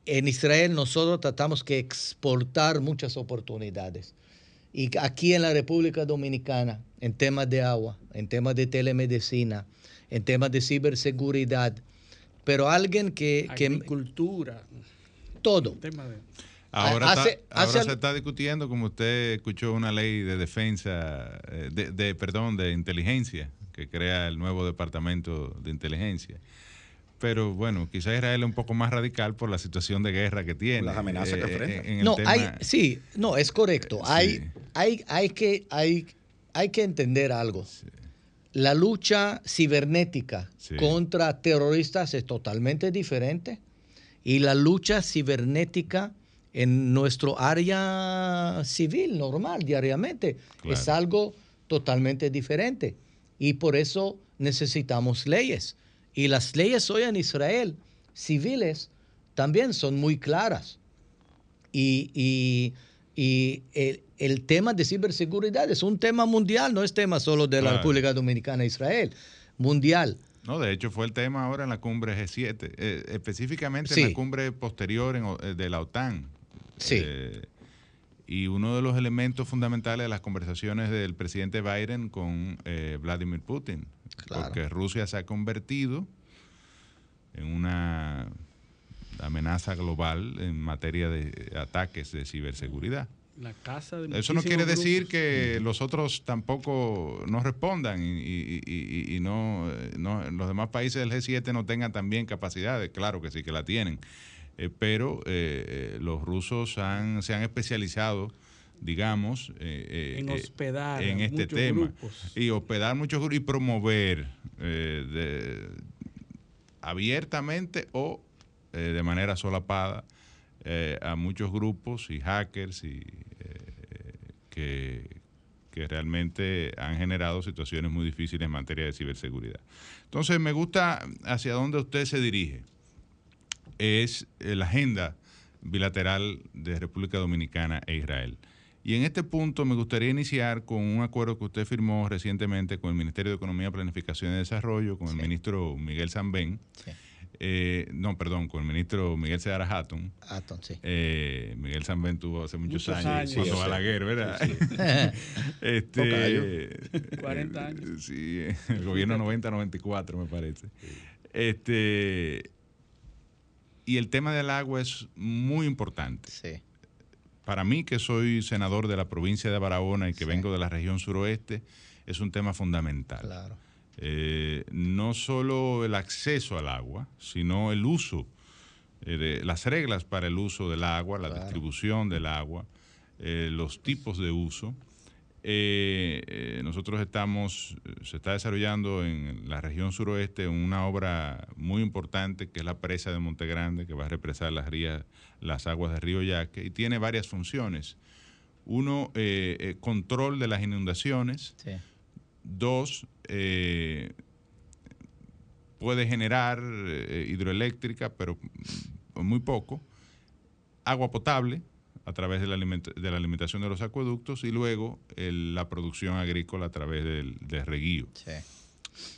en Israel nosotros tratamos que exportar muchas oportunidades. Y aquí en la República Dominicana, en temas de agua, en temas de telemedicina, en temas de ciberseguridad, pero alguien que... Agricultura. todo. Ahora, ahora se está discutiendo, como usted escuchó, una ley de defensa, eh, de, perdón, de inteligencia, que crea el nuevo departamento de inteligencia pero bueno, quizás Israel es un poco más radical por la situación de guerra que tiene. Las amenazas que eh, enfrenta. no, hay, sí, no, es correcto. Hay, hay, hay, que, hay, hay que entender algo. la lucha cibernética contra terroristas es totalmente diferente y la lucha cibernética en nuestro área civil normal, diariamente, es algo totalmente diferente. Y por eso necesitamos leyes. Y las leyes hoy en Israel, civiles, también son muy claras. Y, el, tema de ciberseguridad es un tema mundial, no es tema solo de la República Dominicana e Israel, mundial. No, de hecho fue el tema ahora en la cumbre G7, eh, específicamente en la cumbre posterior eh, de la OTAN. Sí. Eh, y uno de los elementos fundamentales de las conversaciones del presidente Biden con Vladimir Putin, porque Rusia se ha convertido en una amenaza global en materia de ataques de ciberseguridad. Eso no quiere decir que los otros tampoco no respondan y, no, los demás países del G7 no tengan también capacidades. Claro que sí que la tienen. Eh, pero eh, eh, los rusos han, se han especializado digamos, en hospedar en este tema. Y hospedar muchos grupos y promover abiertamente o de manera solapada a muchos grupos y hackers y que, realmente han generado situaciones muy difíciles en materia de ciberseguridad. Entonces, me gusta hacia dónde usted se dirige. Es eh, la agenda bilateral de República Dominicana e Israel. Y en este punto me gustaría iniciar con un acuerdo que usted firmó recientemente con el Ministerio de Economía, Planificación y Desarrollo, con el ministro Miguel Zambén. Sí eh, no, perdón, con el ministro Miguel Seara Hatton. Hatton, sí. Eh, Miguel Sanben tuvo hace muchos, años, cuando Balaguer, ¿verdad? este, 40 años. Sí, el gobierno 90-94 me parece. Este, y el tema del agua es muy importante. Sí. Para mí, que soy senador de la provincia de Barahona y que vengo de la región suroeste, es un tema fundamental. Claro eh, no solo el acceso al agua, sino el uso, eh, de, las reglas para el uso del agua, la distribución del agua, eh, los tipos de uso. Nosotros estamos, se está desarrollando en la región suroeste una obra muy importante que es la presa de Monte Grande, que va a represar las, las aguas del río Yaque y tiene varias funciones. Uno, control de las inundaciones. Dos, eh, puede generar eh, hidroeléctrica, pero muy poco. Agua potable a través de la, de la alimentación de los acueductos y luego la producción agrícola a través del, reguío.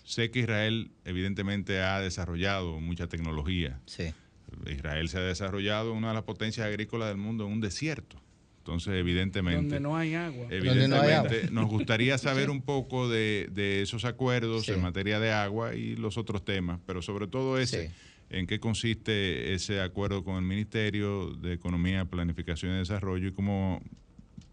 Sé que Israel evidentemente ha desarrollado mucha tecnología. Israel se ha desarrollado una de las potencias agrícolas del mundo en un desierto. Entonces, evidentemente. Donde no hay agua. Evidentemente, nos gustaría saber un poco de, esos acuerdos en materia de agua y los otros temas, pero sobre todo ese. ¿En qué consiste ese acuerdo con el Ministerio de Economía, Planificación y Desarrollo y cómo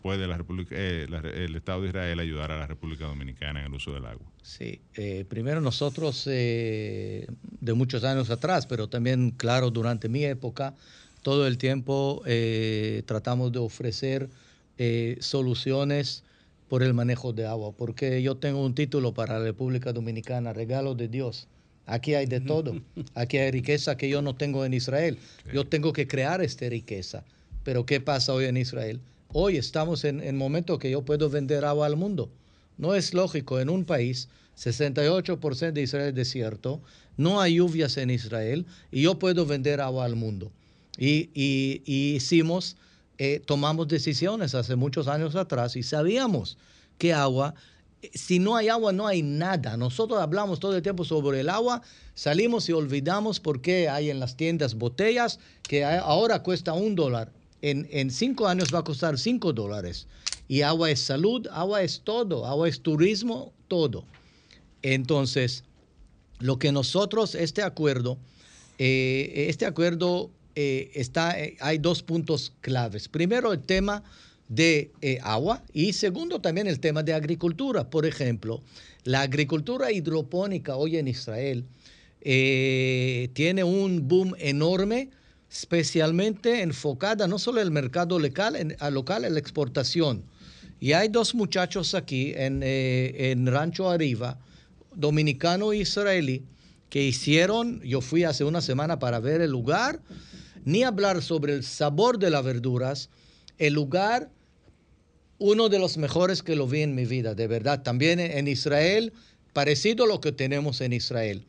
puede la República, eh, el Estado de Israel ayudar a la República Dominicana en el uso del agua? Sí, eh, primero nosotros eh, de muchos años atrás, pero también, claro, durante mi época, todo el tiempo eh, tratamos de ofrecer eh, soluciones por el manejo de agua, porque yo tengo un título para la República Dominicana, regalo de Dios. Aquí hay de todo. Aquí hay riqueza que yo no tengo en Israel. Yo tengo que crear esta riqueza. Pero ¿qué pasa hoy en Israel? Hoy estamos en el momento que yo puedo vender agua al mundo. No es lógico en un país, 68% de Israel es desierto, no hay lluvias en Israel y yo puedo vender agua al mundo. Y, hicimos, eh, tomamos decisiones hace muchos años atrás y sabíamos que agua, si no hay agua no hay nada. Nosotros hablamos todo el tiempo sobre el agua, salimos y olvidamos por qué hay en las tiendas botellas que ahora cuesta un dólar. En, en cinco años va a costar cinco dólares. Y agua es salud, agua es todo, agua es turismo, todo. Entonces, lo que nosotros, este acuerdo, eh, este acuerdo eh, está, eh, hay dos puntos claves. Primero, el tema de eh, agua y segundo, también el tema de agricultura. Por ejemplo, la agricultura hidropónica hoy en Israel tiene un boom enorme, especialmente enfocada no solo el mercado local, en, a local, en la exportación. Y hay dos muchachos aquí en, en Rancho Arriba, dominicano-israelí que hicieron, yo fui hace una semana para ver el lugar, ni hablar sobre el sabor de las verduras, el lugar, uno de los mejores que lo vi en mi vida, de verdad. También en Israel, parecido a lo que tenemos en Israel.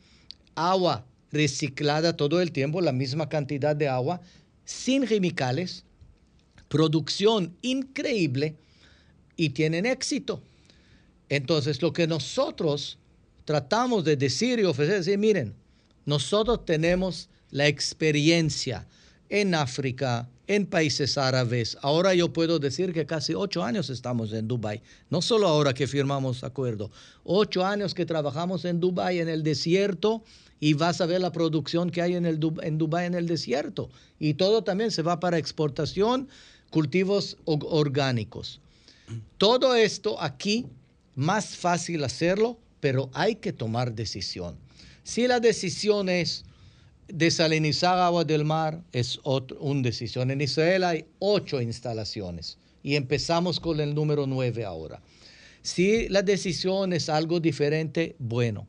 Agua reciclada todo el tiempo, la misma cantidad de agua, sin químicales, producción increíble y tienen éxito. Entonces, lo que nosotros tratamos de decir y ofrecer, es decir, miren, nosotros tenemos la experiencia en África, en países árabes. Ahora yo puedo decir que casi ocho años estamos en Dubái. No solo ahora que firmamos acuerdo, ocho años que trabajamos en Dubái, en el desierto, y vas a ver la producción que hay en, en Dubái, en el desierto. Y todo también se va para exportación, cultivos orgánicos. Todo esto aquí, más fácil hacerlo pero hay que tomar decisión. Si la decisión es desalinizar agua del mar, es una decisión. En Israel hay ocho instalaciones y empezamos con el número nueve ahora. Si la decisión es algo diferente, bueno,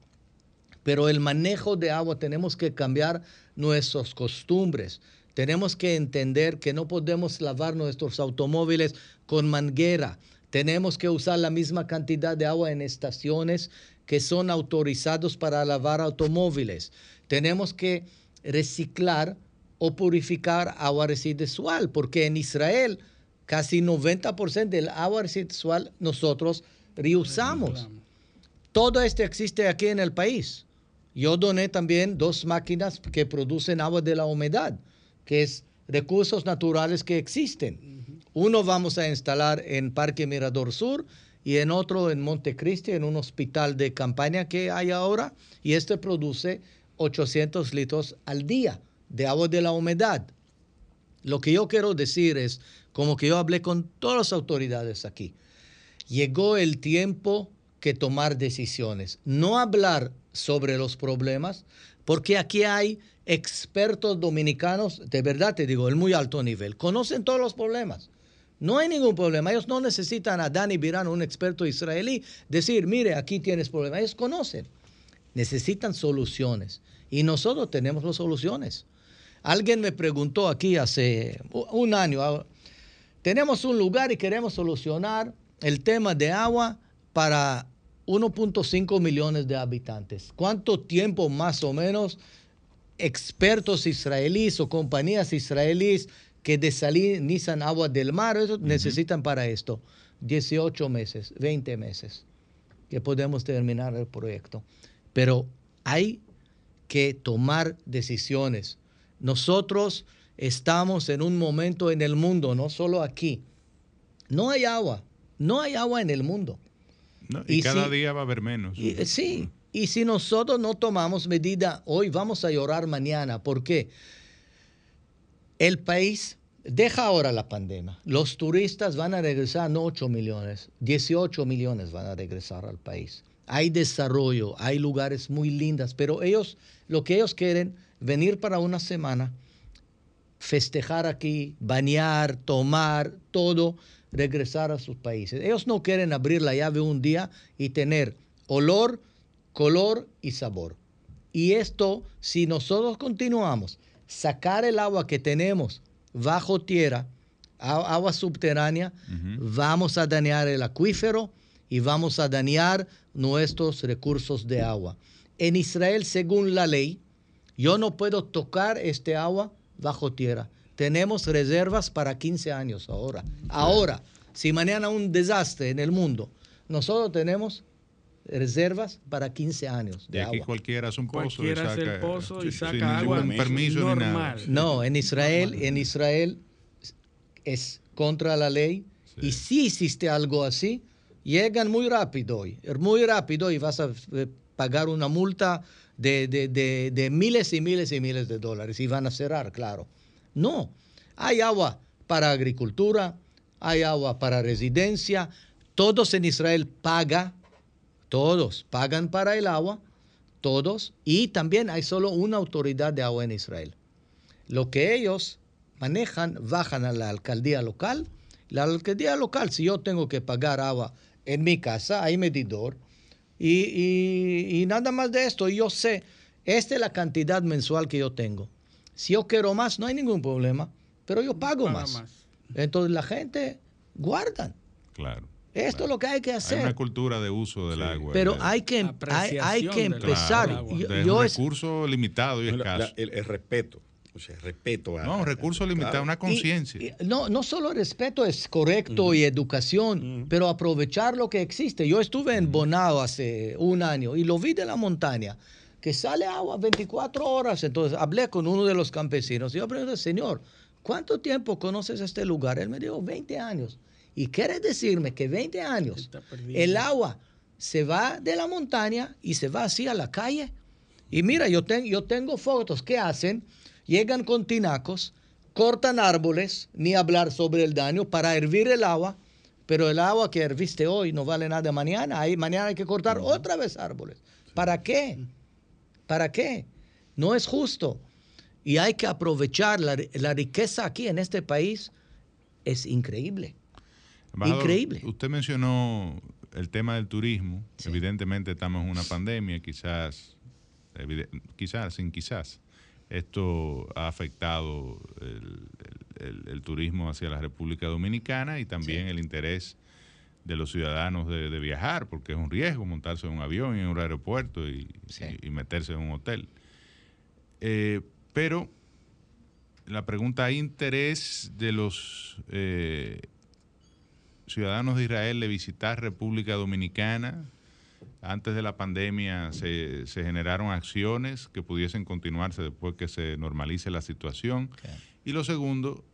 pero el manejo de agua tenemos que cambiar nuestras costumbres. Tenemos que entender que no podemos lavar nuestros automóviles con manguera. Tenemos que usar la misma cantidad de agua en estaciones que son autorizados para lavar automóviles. Tenemos que reciclar o purificar agua residual, porque en Israel casi 90% del agua residual nosotros reusamos. Todo esto existe aquí en el país. Yo doné también dos máquinas que producen agua de la humedad, que es recursos naturales que existen. Uno vamos a instalar en Parque Mirador Sur y en otro en Montecristi, en un hospital de campaña que hay ahora, y este produce 800 litros al día de agua de la humedad. Lo que yo quiero decir es, como que yo hablé con todas las autoridades aquí, llegó el tiempo que tomar decisiones, no hablar sobre los problemas, porque aquí hay expertos dominicanos, de verdad te digo, el muy alto nivel, conocen todos los problemas. No hay ningún problema. Ellos no necesitan a Dani Birano, un experto israelí, decir, mire, aquí tienes problemas. Ellos conocen. Necesitan soluciones. Y nosotros tenemos las soluciones. Alguien me preguntó aquí hace un año, ah, tenemos un lugar y queremos solucionar el tema de agua para 1.5 millones de habitantes. ¿Cuánto tiempo más o menos expertos israelíes o compañías israelíes que desalinizan agua del mar, eso necesitan para esto 18 meses, 20 meses, que podemos terminar el proyecto. Pero hay que tomar decisiones. Nosotros estamos en un momento en el mundo, no solo aquí. No hay agua, no hay agua en el mundo. y, cada día va a haber menos. sí, y si nosotros no tomamos medida hoy, vamos a llorar mañana. ¿Por qué? El país deja ahora la pandemia. Los turistas van a regresar, no 8 millones, 18 millones van a regresar al país. Hay desarrollo, hay lugares muy lindas, pero ellos, lo que ellos quieren, venir para una semana, festejar aquí, bañar, tomar, todo, regresar a sus países. Ellos no quieren abrir la llave un día y tener olor, color y sabor. Y esto, si nosotros continuamos, sacar el agua que tenemos bajo tierra, agua subterránea, vamos a dañar el acuífero y vamos a dañar nuestros recursos de agua. En Israel, según la ley, yo no puedo tocar este agua bajo tierra. Tenemos reservas para 15 años ahora. Ahora, si mañana un desastre en el mundo, nosotros tenemos reservas para 15 años de, aquí cualquiera hace un pozo y saca, pozo y saca agua permiso normal. No, en Israel, en Israel es contra la ley y si existe algo así, llegan muy rápido muy rápido y vas a eh, pagar una multa de miles y miles y miles de dólares y van a cerrar, claro. No, hay agua para agricultura, hay agua para residencia, todos en Israel pagan todos pagan para el agua, todos, y también hay solo una autoridad de agua en Israel. Lo que ellos manejan, bajan a la alcaldía local. La alcaldía local, si yo tengo que pagar agua en mi casa, hay medidor, Y, nada más de esto, yo sé, esta es la cantidad mensual que yo tengo. Si yo quiero más, no hay ningún problema, pero yo pago más. Entonces la gente guardan. Claro. Esto es lo que hay que hacer. Hay una cultura de uso del agua. Pero hay que, hay, que empezar. es un recurso limitado y escaso. el, respeto. O sea, respeto a. No, un recurso limitado, una conciencia. No, no solo respeto es correcto y educación, pero aprovechar lo que existe. Yo estuve en Bonao hace un año y lo vi de la montaña, que sale agua 24 horas. Entonces hablé con uno de los campesinos y yo pregunté, señor, ¿cuánto tiempo conoces este lugar? Él me dijo, 20 años. Y quiere decirme que 20 años el agua se va de la montaña y se va así a la calle. Y mira, yo, yo tengo fotos que hacen, llegan con tinacos, cortan árboles, ni hablar sobre el daño, para hervir el agua, pero el agua que herviste hoy no vale nada mañana. Ahí, mañana hay que cortar otra vez árboles. ¿Para qué? ¿Para qué? No es justo. Y hay que aprovechar la, la riqueza aquí en este país. Es increíble. Increíble. Usted mencionó el tema del turismo. Evidentemente estamos en una pandemia, quizás, quizás, sin quizás. Esto ha afectado el, turismo hacia la República Dominicana y también el interés de los ciudadanos de, viajar, porque es un riesgo montarse en un avión en un aeropuerto y, meterse en un hotel. Eh, pero la pregunta, ¿hay interés de los eh, ciudadanos de Israel de visitar República Dominicana. Antes de la pandemia se, generaron acciones que pudiesen continuarse después que se normalice la situación. Y lo segundo,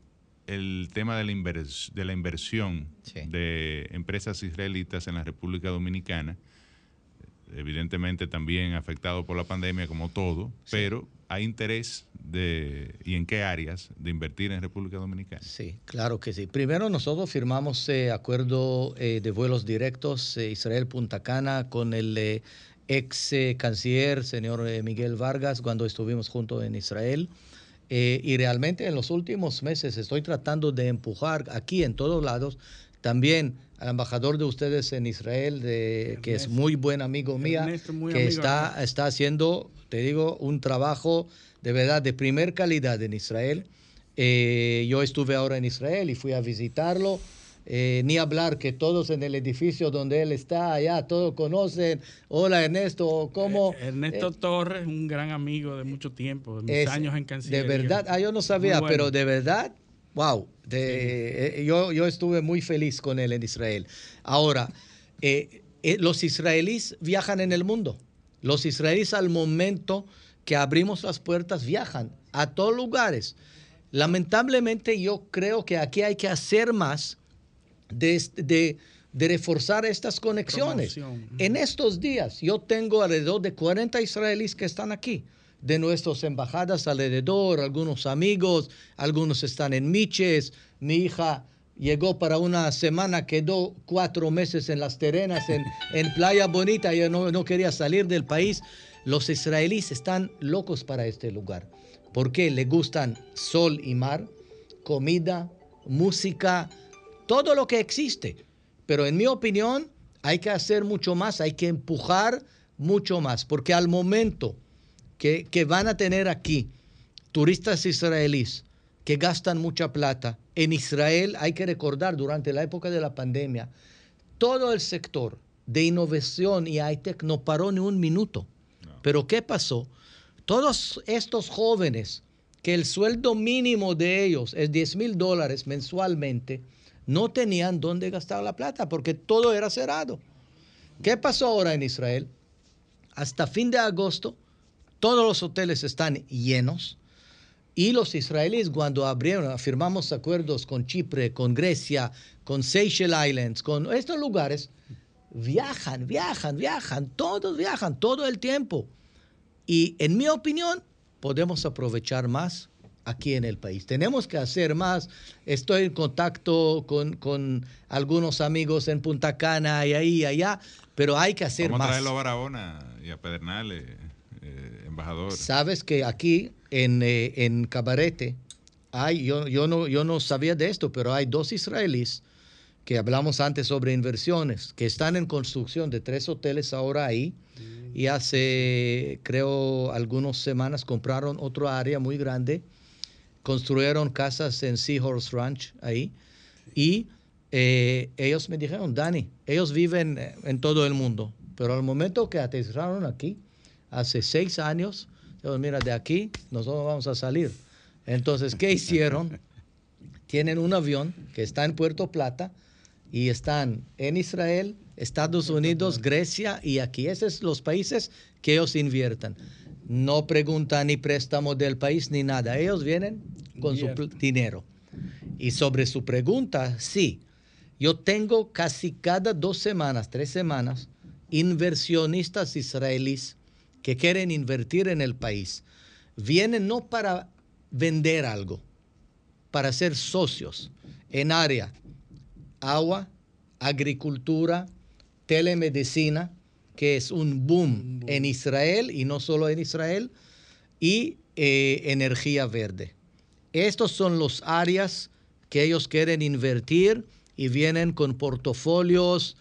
el tema de la, de la inversión de empresas israelitas en la República Dominicana. Evidentemente también afectado por la pandemia como todo, pero hay interés de, y en qué áreas de invertir en República Dominicana? Sí, claro que sí. Primero nosotros firmamos eh, acuerdo eh, de vuelos directos eh, Israel-Punta Cana con el ex canciller, señor Miguel Vargas, cuando estuvimos juntos en Israel. y realmente en los últimos meses estoy tratando de empujar aquí en todos lados también al embajador de ustedes en Israel, de, que es muy buen amigo mía, que está, está haciendo, te digo, un trabajo de verdad de primer calidad en Israel. Eh, yo estuve ahora en Israel y fui a visitarlo. Eh, ni hablar que todos en el edificio donde él está, allá, todos conocen. Hola Ernesto, ¿cómo? Eh, Ernesto Torres, un gran amigo de mucho tiempo, de mis años en Cancillería. De verdad, ah, yo no sabía, pero de verdad, wow, de, yo, yo estuve muy feliz con él en Israel. Ahora, los israelíes viajan en el mundo. Los israelíes al momento que abrimos las puertas viajan a todos lugares. Lamentablemente yo creo que aquí hay que hacer más de, de, reforzar estas conexiones. En estos días yo tengo alrededor de 40 israelíes que están aquí, de nuestras embajadas alrededor, algunos amigos, algunos están en Miches, mi hija llegó para una semana, quedó cuatro meses en las Terenas, en, en Playa Bonita, ella no, no quería salir del país. Los israelíes están locos para este lugar. porque Le gustan sol y mar, comida, música, todo lo que existe. Pero en mi opinión hay que hacer mucho más, hay que empujar mucho más, porque al momento que, que van a tener aquí turistas israelíes que gastan mucha plata, en Israel hay que recordar durante la época de la pandemia, todo el sector de innovación y high-tech no paró ni un minuto. Pero ¿qué pasó? Todos estos jóvenes, que el sueldo mínimo de ellos es 10 mil dólares mensualmente, no tenían dónde gastar la plata porque todo era cerrado. ¿Qué pasó ahora en Israel? Hasta fin de agosto, todos los hoteles están llenos y los israelíes cuando abrieron, firmamos acuerdos con Chipre, con Grecia, con Seychelles Islands, con estos lugares, viajan, viajan, viajan, todos viajan todo el tiempo. Y en mi opinión, podemos aprovechar más aquí en el país. Tenemos que hacer más. Estoy en contacto con, algunos amigos en Punta Cana y ahí y allá, pero hay que hacer Vamos más. a traerlo a Barahona y a Pedernales, eh, embajador. Sabes que aquí en, eh, en Cabarete hay, yo, yo, no, yo no sabía de esto, pero hay dos israelíes que hablamos antes sobre inversiones, que están en construcción de tres hoteles ahora ahí. Y hace, creo, algunas semanas compraron otro área muy grande, construyeron casas en Seahorse Ranch ahí. Y eh, ellos me dijeron, Dani, ellos viven eh, en todo el mundo, pero al momento que aterrizaron aquí, hace seis años, mira, de aquí nosotros vamos a salir. Entonces, ¿qué hicieron? Tienen un avión que está en Puerto Plata, y están en Israel, Estados Unidos, Grecia y aquí. Esos son los países que ellos inviertan. No preguntan ni préstamo del país ni nada. Ellos vienen con su dinero. Y sobre su pregunta, sí. Yo tengo casi cada dos semanas, tres semanas, inversionistas israelíes que quieren invertir en el país. Vienen no para vender algo, para ser socios en área agua, agricultura, telemedicina, que es un boom, en Israel y no solo en Israel, y eh, energía verde. Estos son los áreas que ellos quieren invertir y vienen con portafolios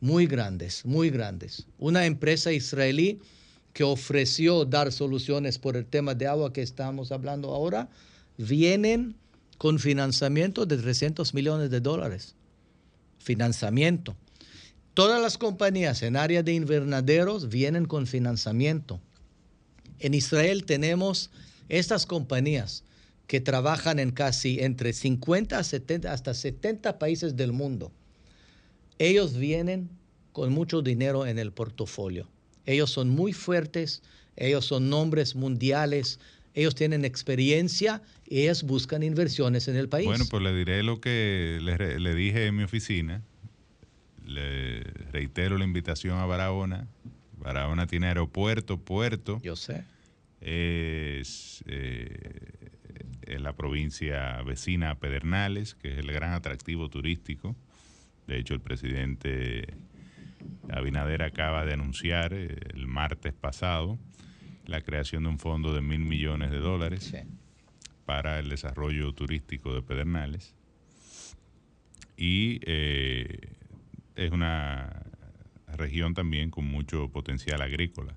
muy grandes, muy grandes. Una empresa israelí que ofreció dar soluciones por el tema de agua que estamos hablando ahora, vienen con financiamiento de 300 millones de dólares financiamiento. Todas las compañías en área de invernaderos vienen con financiamiento. En Israel tenemos estas compañías que trabajan en casi entre 50 a 70, hasta 70 países del mundo. Ellos vienen con mucho dinero en el portafolio. Ellos son muy fuertes, ellos son nombres mundiales, ellos tienen experiencia y ellos buscan inversiones en el país. Bueno, pues le diré lo que le, dije en mi oficina. Le reitero la invitación a Barahona. Barahona tiene aeropuerto, puerto. Yo sé. Es eh, en la provincia vecina a Pedernales, que es el gran atractivo turístico. De hecho, el presidente Abinader acaba de anunciar eh, el martes pasado la creación de un fondo de mil millones de dólares para el desarrollo turístico de Pedernales. Y eh, es una región también con mucho potencial agrícola.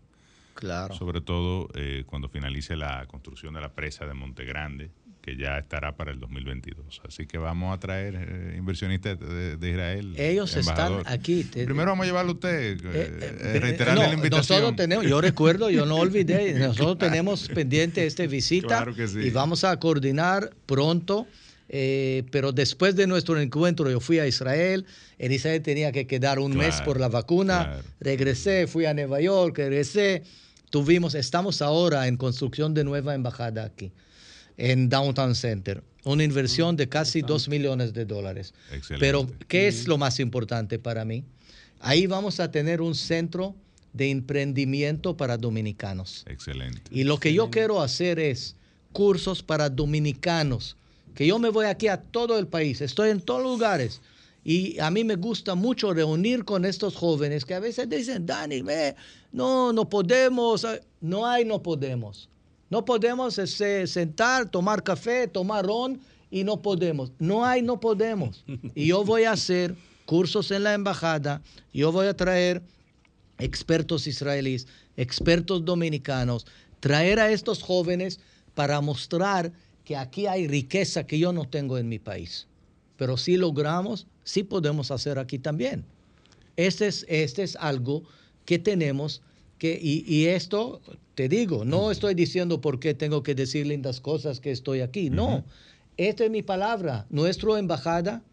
Claro. Sobre todo eh, cuando finalice la construcción de la presa de Monte Grande, que ya estará para el 2022. Así que vamos a traer eh, inversionistas de, Israel. Ellos están aquí. Primero vamos a llevarlo a usted, eh, eh, reiterarle la invitación. Nosotros tenemos, yo recuerdo, yo no olvidé, nosotros tenemos pendiente esta visita claro que sí. y vamos a coordinar pronto. pero después de nuestro encuentro yo fui a Israel, en Israel tenía que quedar un mes por la vacuna, regresé, fui a Nueva York, regresé, tuvimos, estamos ahora en construcción de nueva embajada aquí en Downtown Center. Una inversión de casi 2 millones de dólares. Pero, ¿qué es lo más importante para mí? Ahí vamos a tener un centro de emprendimiento para dominicanos. Excelente. Y lo que yo quiero hacer es cursos para dominicanos, que yo me voy aquí a todo el país, estoy en todos lugares. Y a mí me gusta mucho reunir con estos jóvenes que a veces dicen, Dani, no, no podemos, no hay, no podemos. No podemos este, sentar, tomar café, tomar ron y no podemos. No hay, no podemos. Y yo voy a hacer cursos en la embajada, yo voy a traer expertos israelíes, expertos dominicanos, traer a estos jóvenes para mostrar que aquí hay riqueza que yo no tengo en mi país. Pero si logramos, sí podemos hacer aquí también. Este es, este es algo que tenemos que, y, y esto te digo, no estoy diciendo por qué tengo que decir lindas cosas que estoy aquí. No, esta es mi palabra. Nuestra embajada,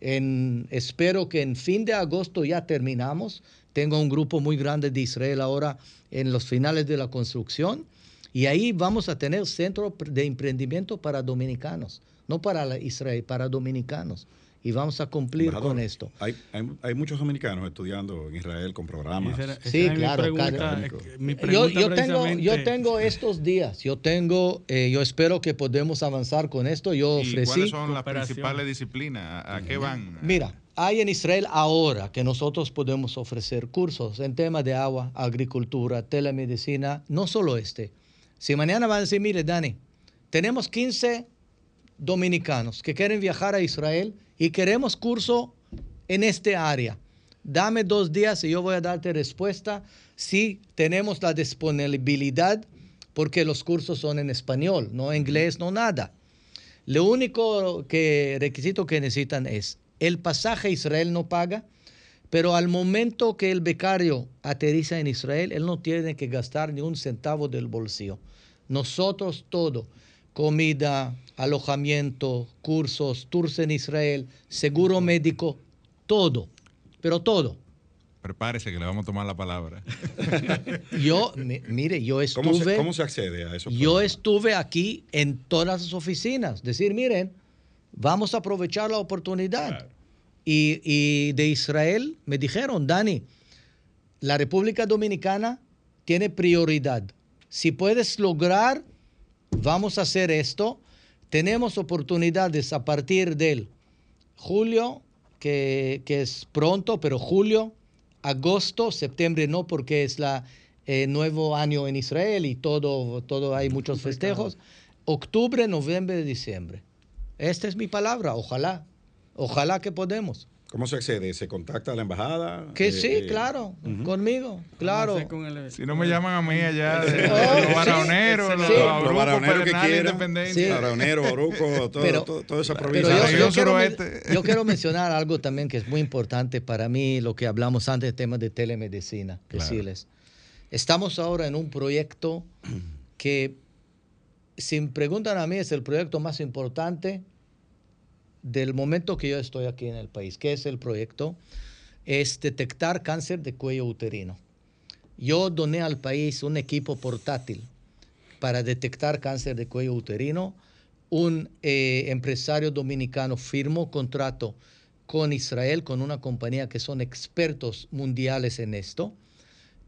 en, espero que en fin de agosto ya terminamos. Tengo un grupo muy grande de Israel ahora en los finales de la construcción. Y ahí vamos a tener centro de emprendimiento para dominicanos, no para Israel, para dominicanos y vamos a cumplir con esto. Hay, hay, muchos dominicanos estudiando en Israel con programas. sí, claro. yo, yo, tengo, yo tengo estos días, yo tengo, eh, yo espero que podemos avanzar con esto. Yo ¿Y ¿Cuáles son las principales disciplinas? ¿A qué van? Mira, hay en Israel ahora que nosotros podemos ofrecer cursos en temas de agua, agricultura, telemedicina, no solo este. Si mañana van a decir, mire, Dani, tenemos 15 dominicanos que quieren viajar a Israel y queremos curso en este área. Dame dos días y yo voy a darte respuesta si tenemos la disponibilidad, porque los cursos son en español, no inglés, no nada. Lo único que, requisito que necesitan es el pasaje Israel no paga, pero al momento que el becario aterriza en Israel, él no tiene que gastar ni un centavo del bolsillo. Nosotros todo, comida, alojamiento, cursos, tours en Israel, seguro médico, todo, pero todo. Prepárese que le vamos a tomar la palabra. yo, mire, yo estuve... ¿Cómo se, accede a eso? Yo estuve aquí en todas las oficinas. Decir, miren, vamos a aprovechar la oportunidad. Y, y de Israel me dijeron, Dani, la República Dominicana tiene prioridad. Si puedes lograr, vamos a hacer esto. Tenemos oportunidades a partir del julio, que, es pronto, pero julio, agosto, septiembre no, porque es la eh, nuevo año en Israel y todo, todo hay muchos festejos. Octubre, noviembre, diciembre. Esta es mi palabra, ojalá. Ojalá que podemos. ¿Cómo se accede? ¿Se contacta a la embajada? Que sí, eh, claro, conmigo, claro. Si no me llaman a mí allá, de, oh, los baraoneros, los, baraoneros que quieran, sí. baraoneros, Oruco, todo, toda esa provincia. Yo, quiero, yo, quiero, mencionar algo también que es muy importante para mí, lo que hablamos antes de temas de telemedicina, decirles. Estamos ahora en un proyecto que, si me preguntan a mí, es el proyecto más importante del momento que yo estoy aquí en el país. ¿Qué es el proyecto? Es detectar cáncer de cuello uterino. Yo doné al país un equipo portátil para detectar cáncer de cuello uterino. Un eh, empresario dominicano firmó contrato con Israel, con una compañía que son expertos mundiales en esto.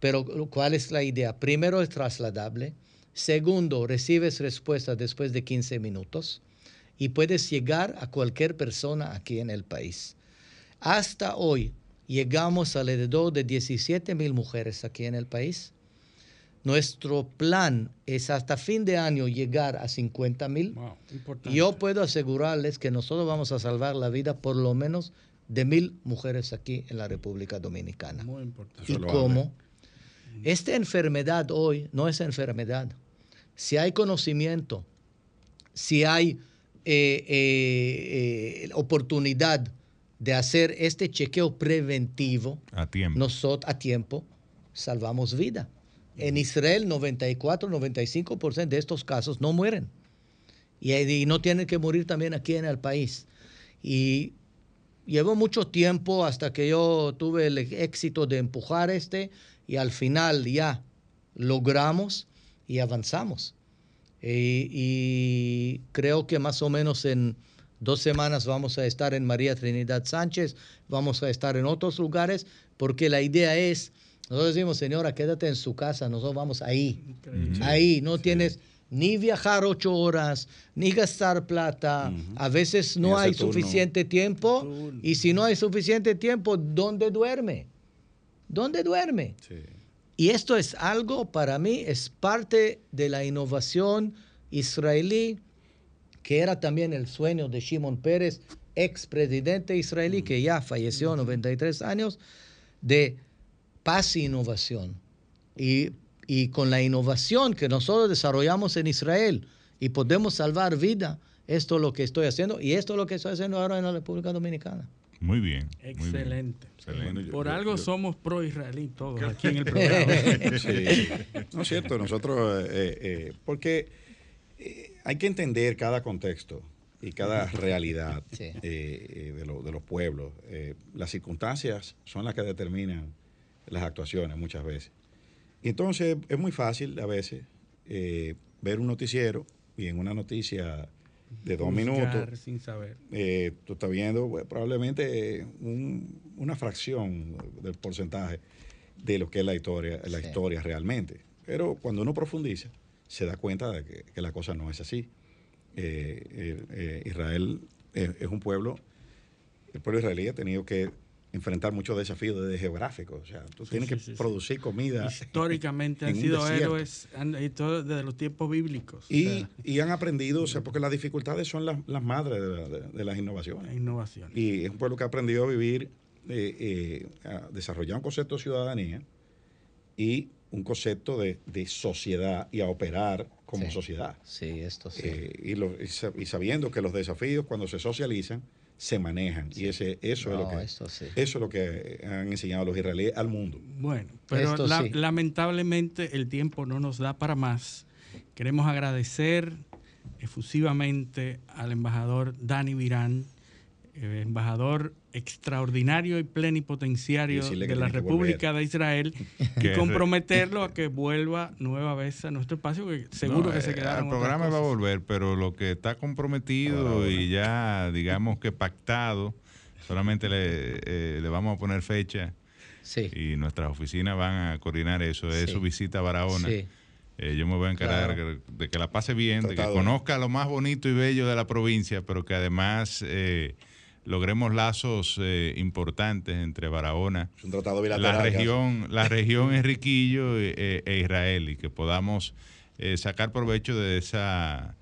Pero ¿cuál es la idea? Primero es trasladable. Segundo, recibes respuesta después de 15 minutos y puedes llegar a cualquier persona aquí en el país. Hasta hoy llegamos alrededor de 17 mil mujeres aquí en el país. Nuestro plan es hasta fin de año llegar a 50 mil. Yo puedo asegurarles que nosotros vamos a salvar la vida por lo menos de mil mujeres aquí en la República Dominicana. Muy importante. ¿Y cómo? Esta enfermedad hoy no es enfermedad. Si hay conocimiento, si hay eh, eh, eh, oportunidad de hacer este chequeo preventivo a tiempo. nosotros a tiempo salvamos vida. En Israel 94, 95% de estos casos no mueren y, no tienen que morir también aquí en el país. Y llevó mucho tiempo hasta que yo tuve el éxito de empujar este y al final ya logramos y avanzamos. Eh, y creo que más o menos en dos semanas vamos a estar en María Trinidad Sánchez, vamos a estar en otros lugares, porque la idea es, nosotros decimos, señora, quédate en su casa, nosotros vamos ahí, ahí, no tienes ni viajar ocho horas, ni gastar plata, a veces no hay suficiente tiempo, y si no hay suficiente tiempo, ¿dónde duerme? ¿Dónde duerme? Sí. Y esto es algo, para mí, es parte de la innovación israelí, que era también el sueño de Shimon Pérez, expresidente israelí, que ya falleció a 93 años, de paz e innovación. Y, y con la innovación que nosotros desarrollamos en Israel y podemos salvar vida, esto es lo que estoy haciendo y esto es lo que estoy haciendo ahora en la República Dominicana. Muy bien. Excelente. Por algo somos pro-israelí todos aquí en el programa. No es cierto, nosotros, eh, eh, porque eh, hay que entender cada contexto y cada realidad de, de, los pueblos. las circunstancias son las que determinan las actuaciones muchas veces. Y entonces es muy fácil a veces ver un noticiero y en una noticia de dos minutos. Sin saber. Eh, tú estás viendo pues, probablemente una fracción del porcentaje de lo que es la historia, la historia realmente. Pero cuando uno profundiza, se da cuenta de que, la cosa no es así. Eh, eh, Israel es un pueblo, el pueblo israelí ha tenido que enfrentar muchos desafíos de geográficos. O sea, tú tienes que producir comida. Históricamente han sido héroes desde los tiempos bíblicos. Y, y, han aprendido, o sea, porque las dificultades son las, las madres de, las innovaciones. Innovaciones. Y es un pueblo que ha aprendido a vivir eh, eh, desarrollar un concepto de ciudadanía y un concepto de, sociedad y a operar como sociedad. Sí, esto sí. y, y, sabiendo que los desafíos cuando se socializan se manejan. Y ese, eso, es lo que, eso es lo que han enseñado los israelíes al mundo. Bueno, pero lamentablemente el tiempo no nos da para más. Queremos agradecer efusivamente al embajador Dani Virán, embajador extraordinario y plenipotenciario de la República de Israel y comprometerlo a que vuelva nueva vez a nuestro espacio, que seguro que se eh, quedaron. El programa va a volver, pero lo que está comprometido y ya, digamos que pactado, solamente le, eh, le vamos a poner fecha. Y nuestras oficinas van a coordinar eso, es su visita a Barahona. yo me voy a encargar de que la pase bien, de que conozca lo más bonito y bello de la provincia, pero que además logremos lazos eh, importantes entre Barahona, la región, la región Enriquillo e, e, Israel y que podamos eh, sacar provecho de esa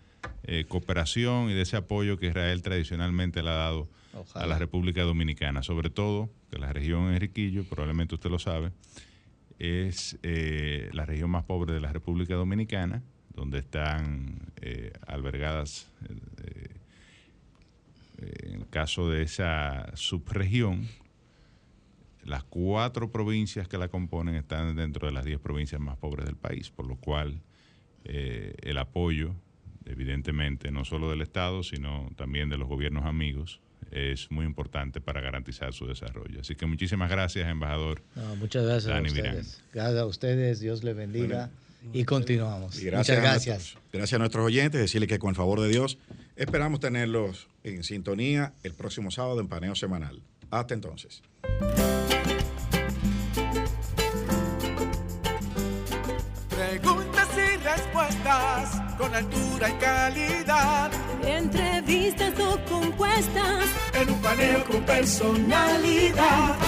eh, cooperación y de ese apoyo que Israel tradicionalmente le ha dado a la República Dominicana, sobre todo que la región Enriquillo, probablemente usted lo sabe, es la región más pobre de la República Dominicana, donde están albergadas en el caso de esa subregión, las cuatro provincias que la componen están dentro de las diez provincias más pobres del país, por lo cual eh, el apoyo, evidentemente, no solo del Estado, sino también de los gobiernos amigos, es muy importante para garantizar su desarrollo. Así que muchísimas gracias, embajador. muchas gracias a ustedes. Gracias a ustedes, Dios les bendiga. y continuamos. Muchas gracias. gracias a nuestros oyentes, decirle que con el favor de Dios Esperamos tenerlos en sintonía el próximo sábado en Paneo Semanal. Hasta entonces. Preguntas y respuestas con altura y calidad. Entrevistas o compuestas. En un paneo con personalidad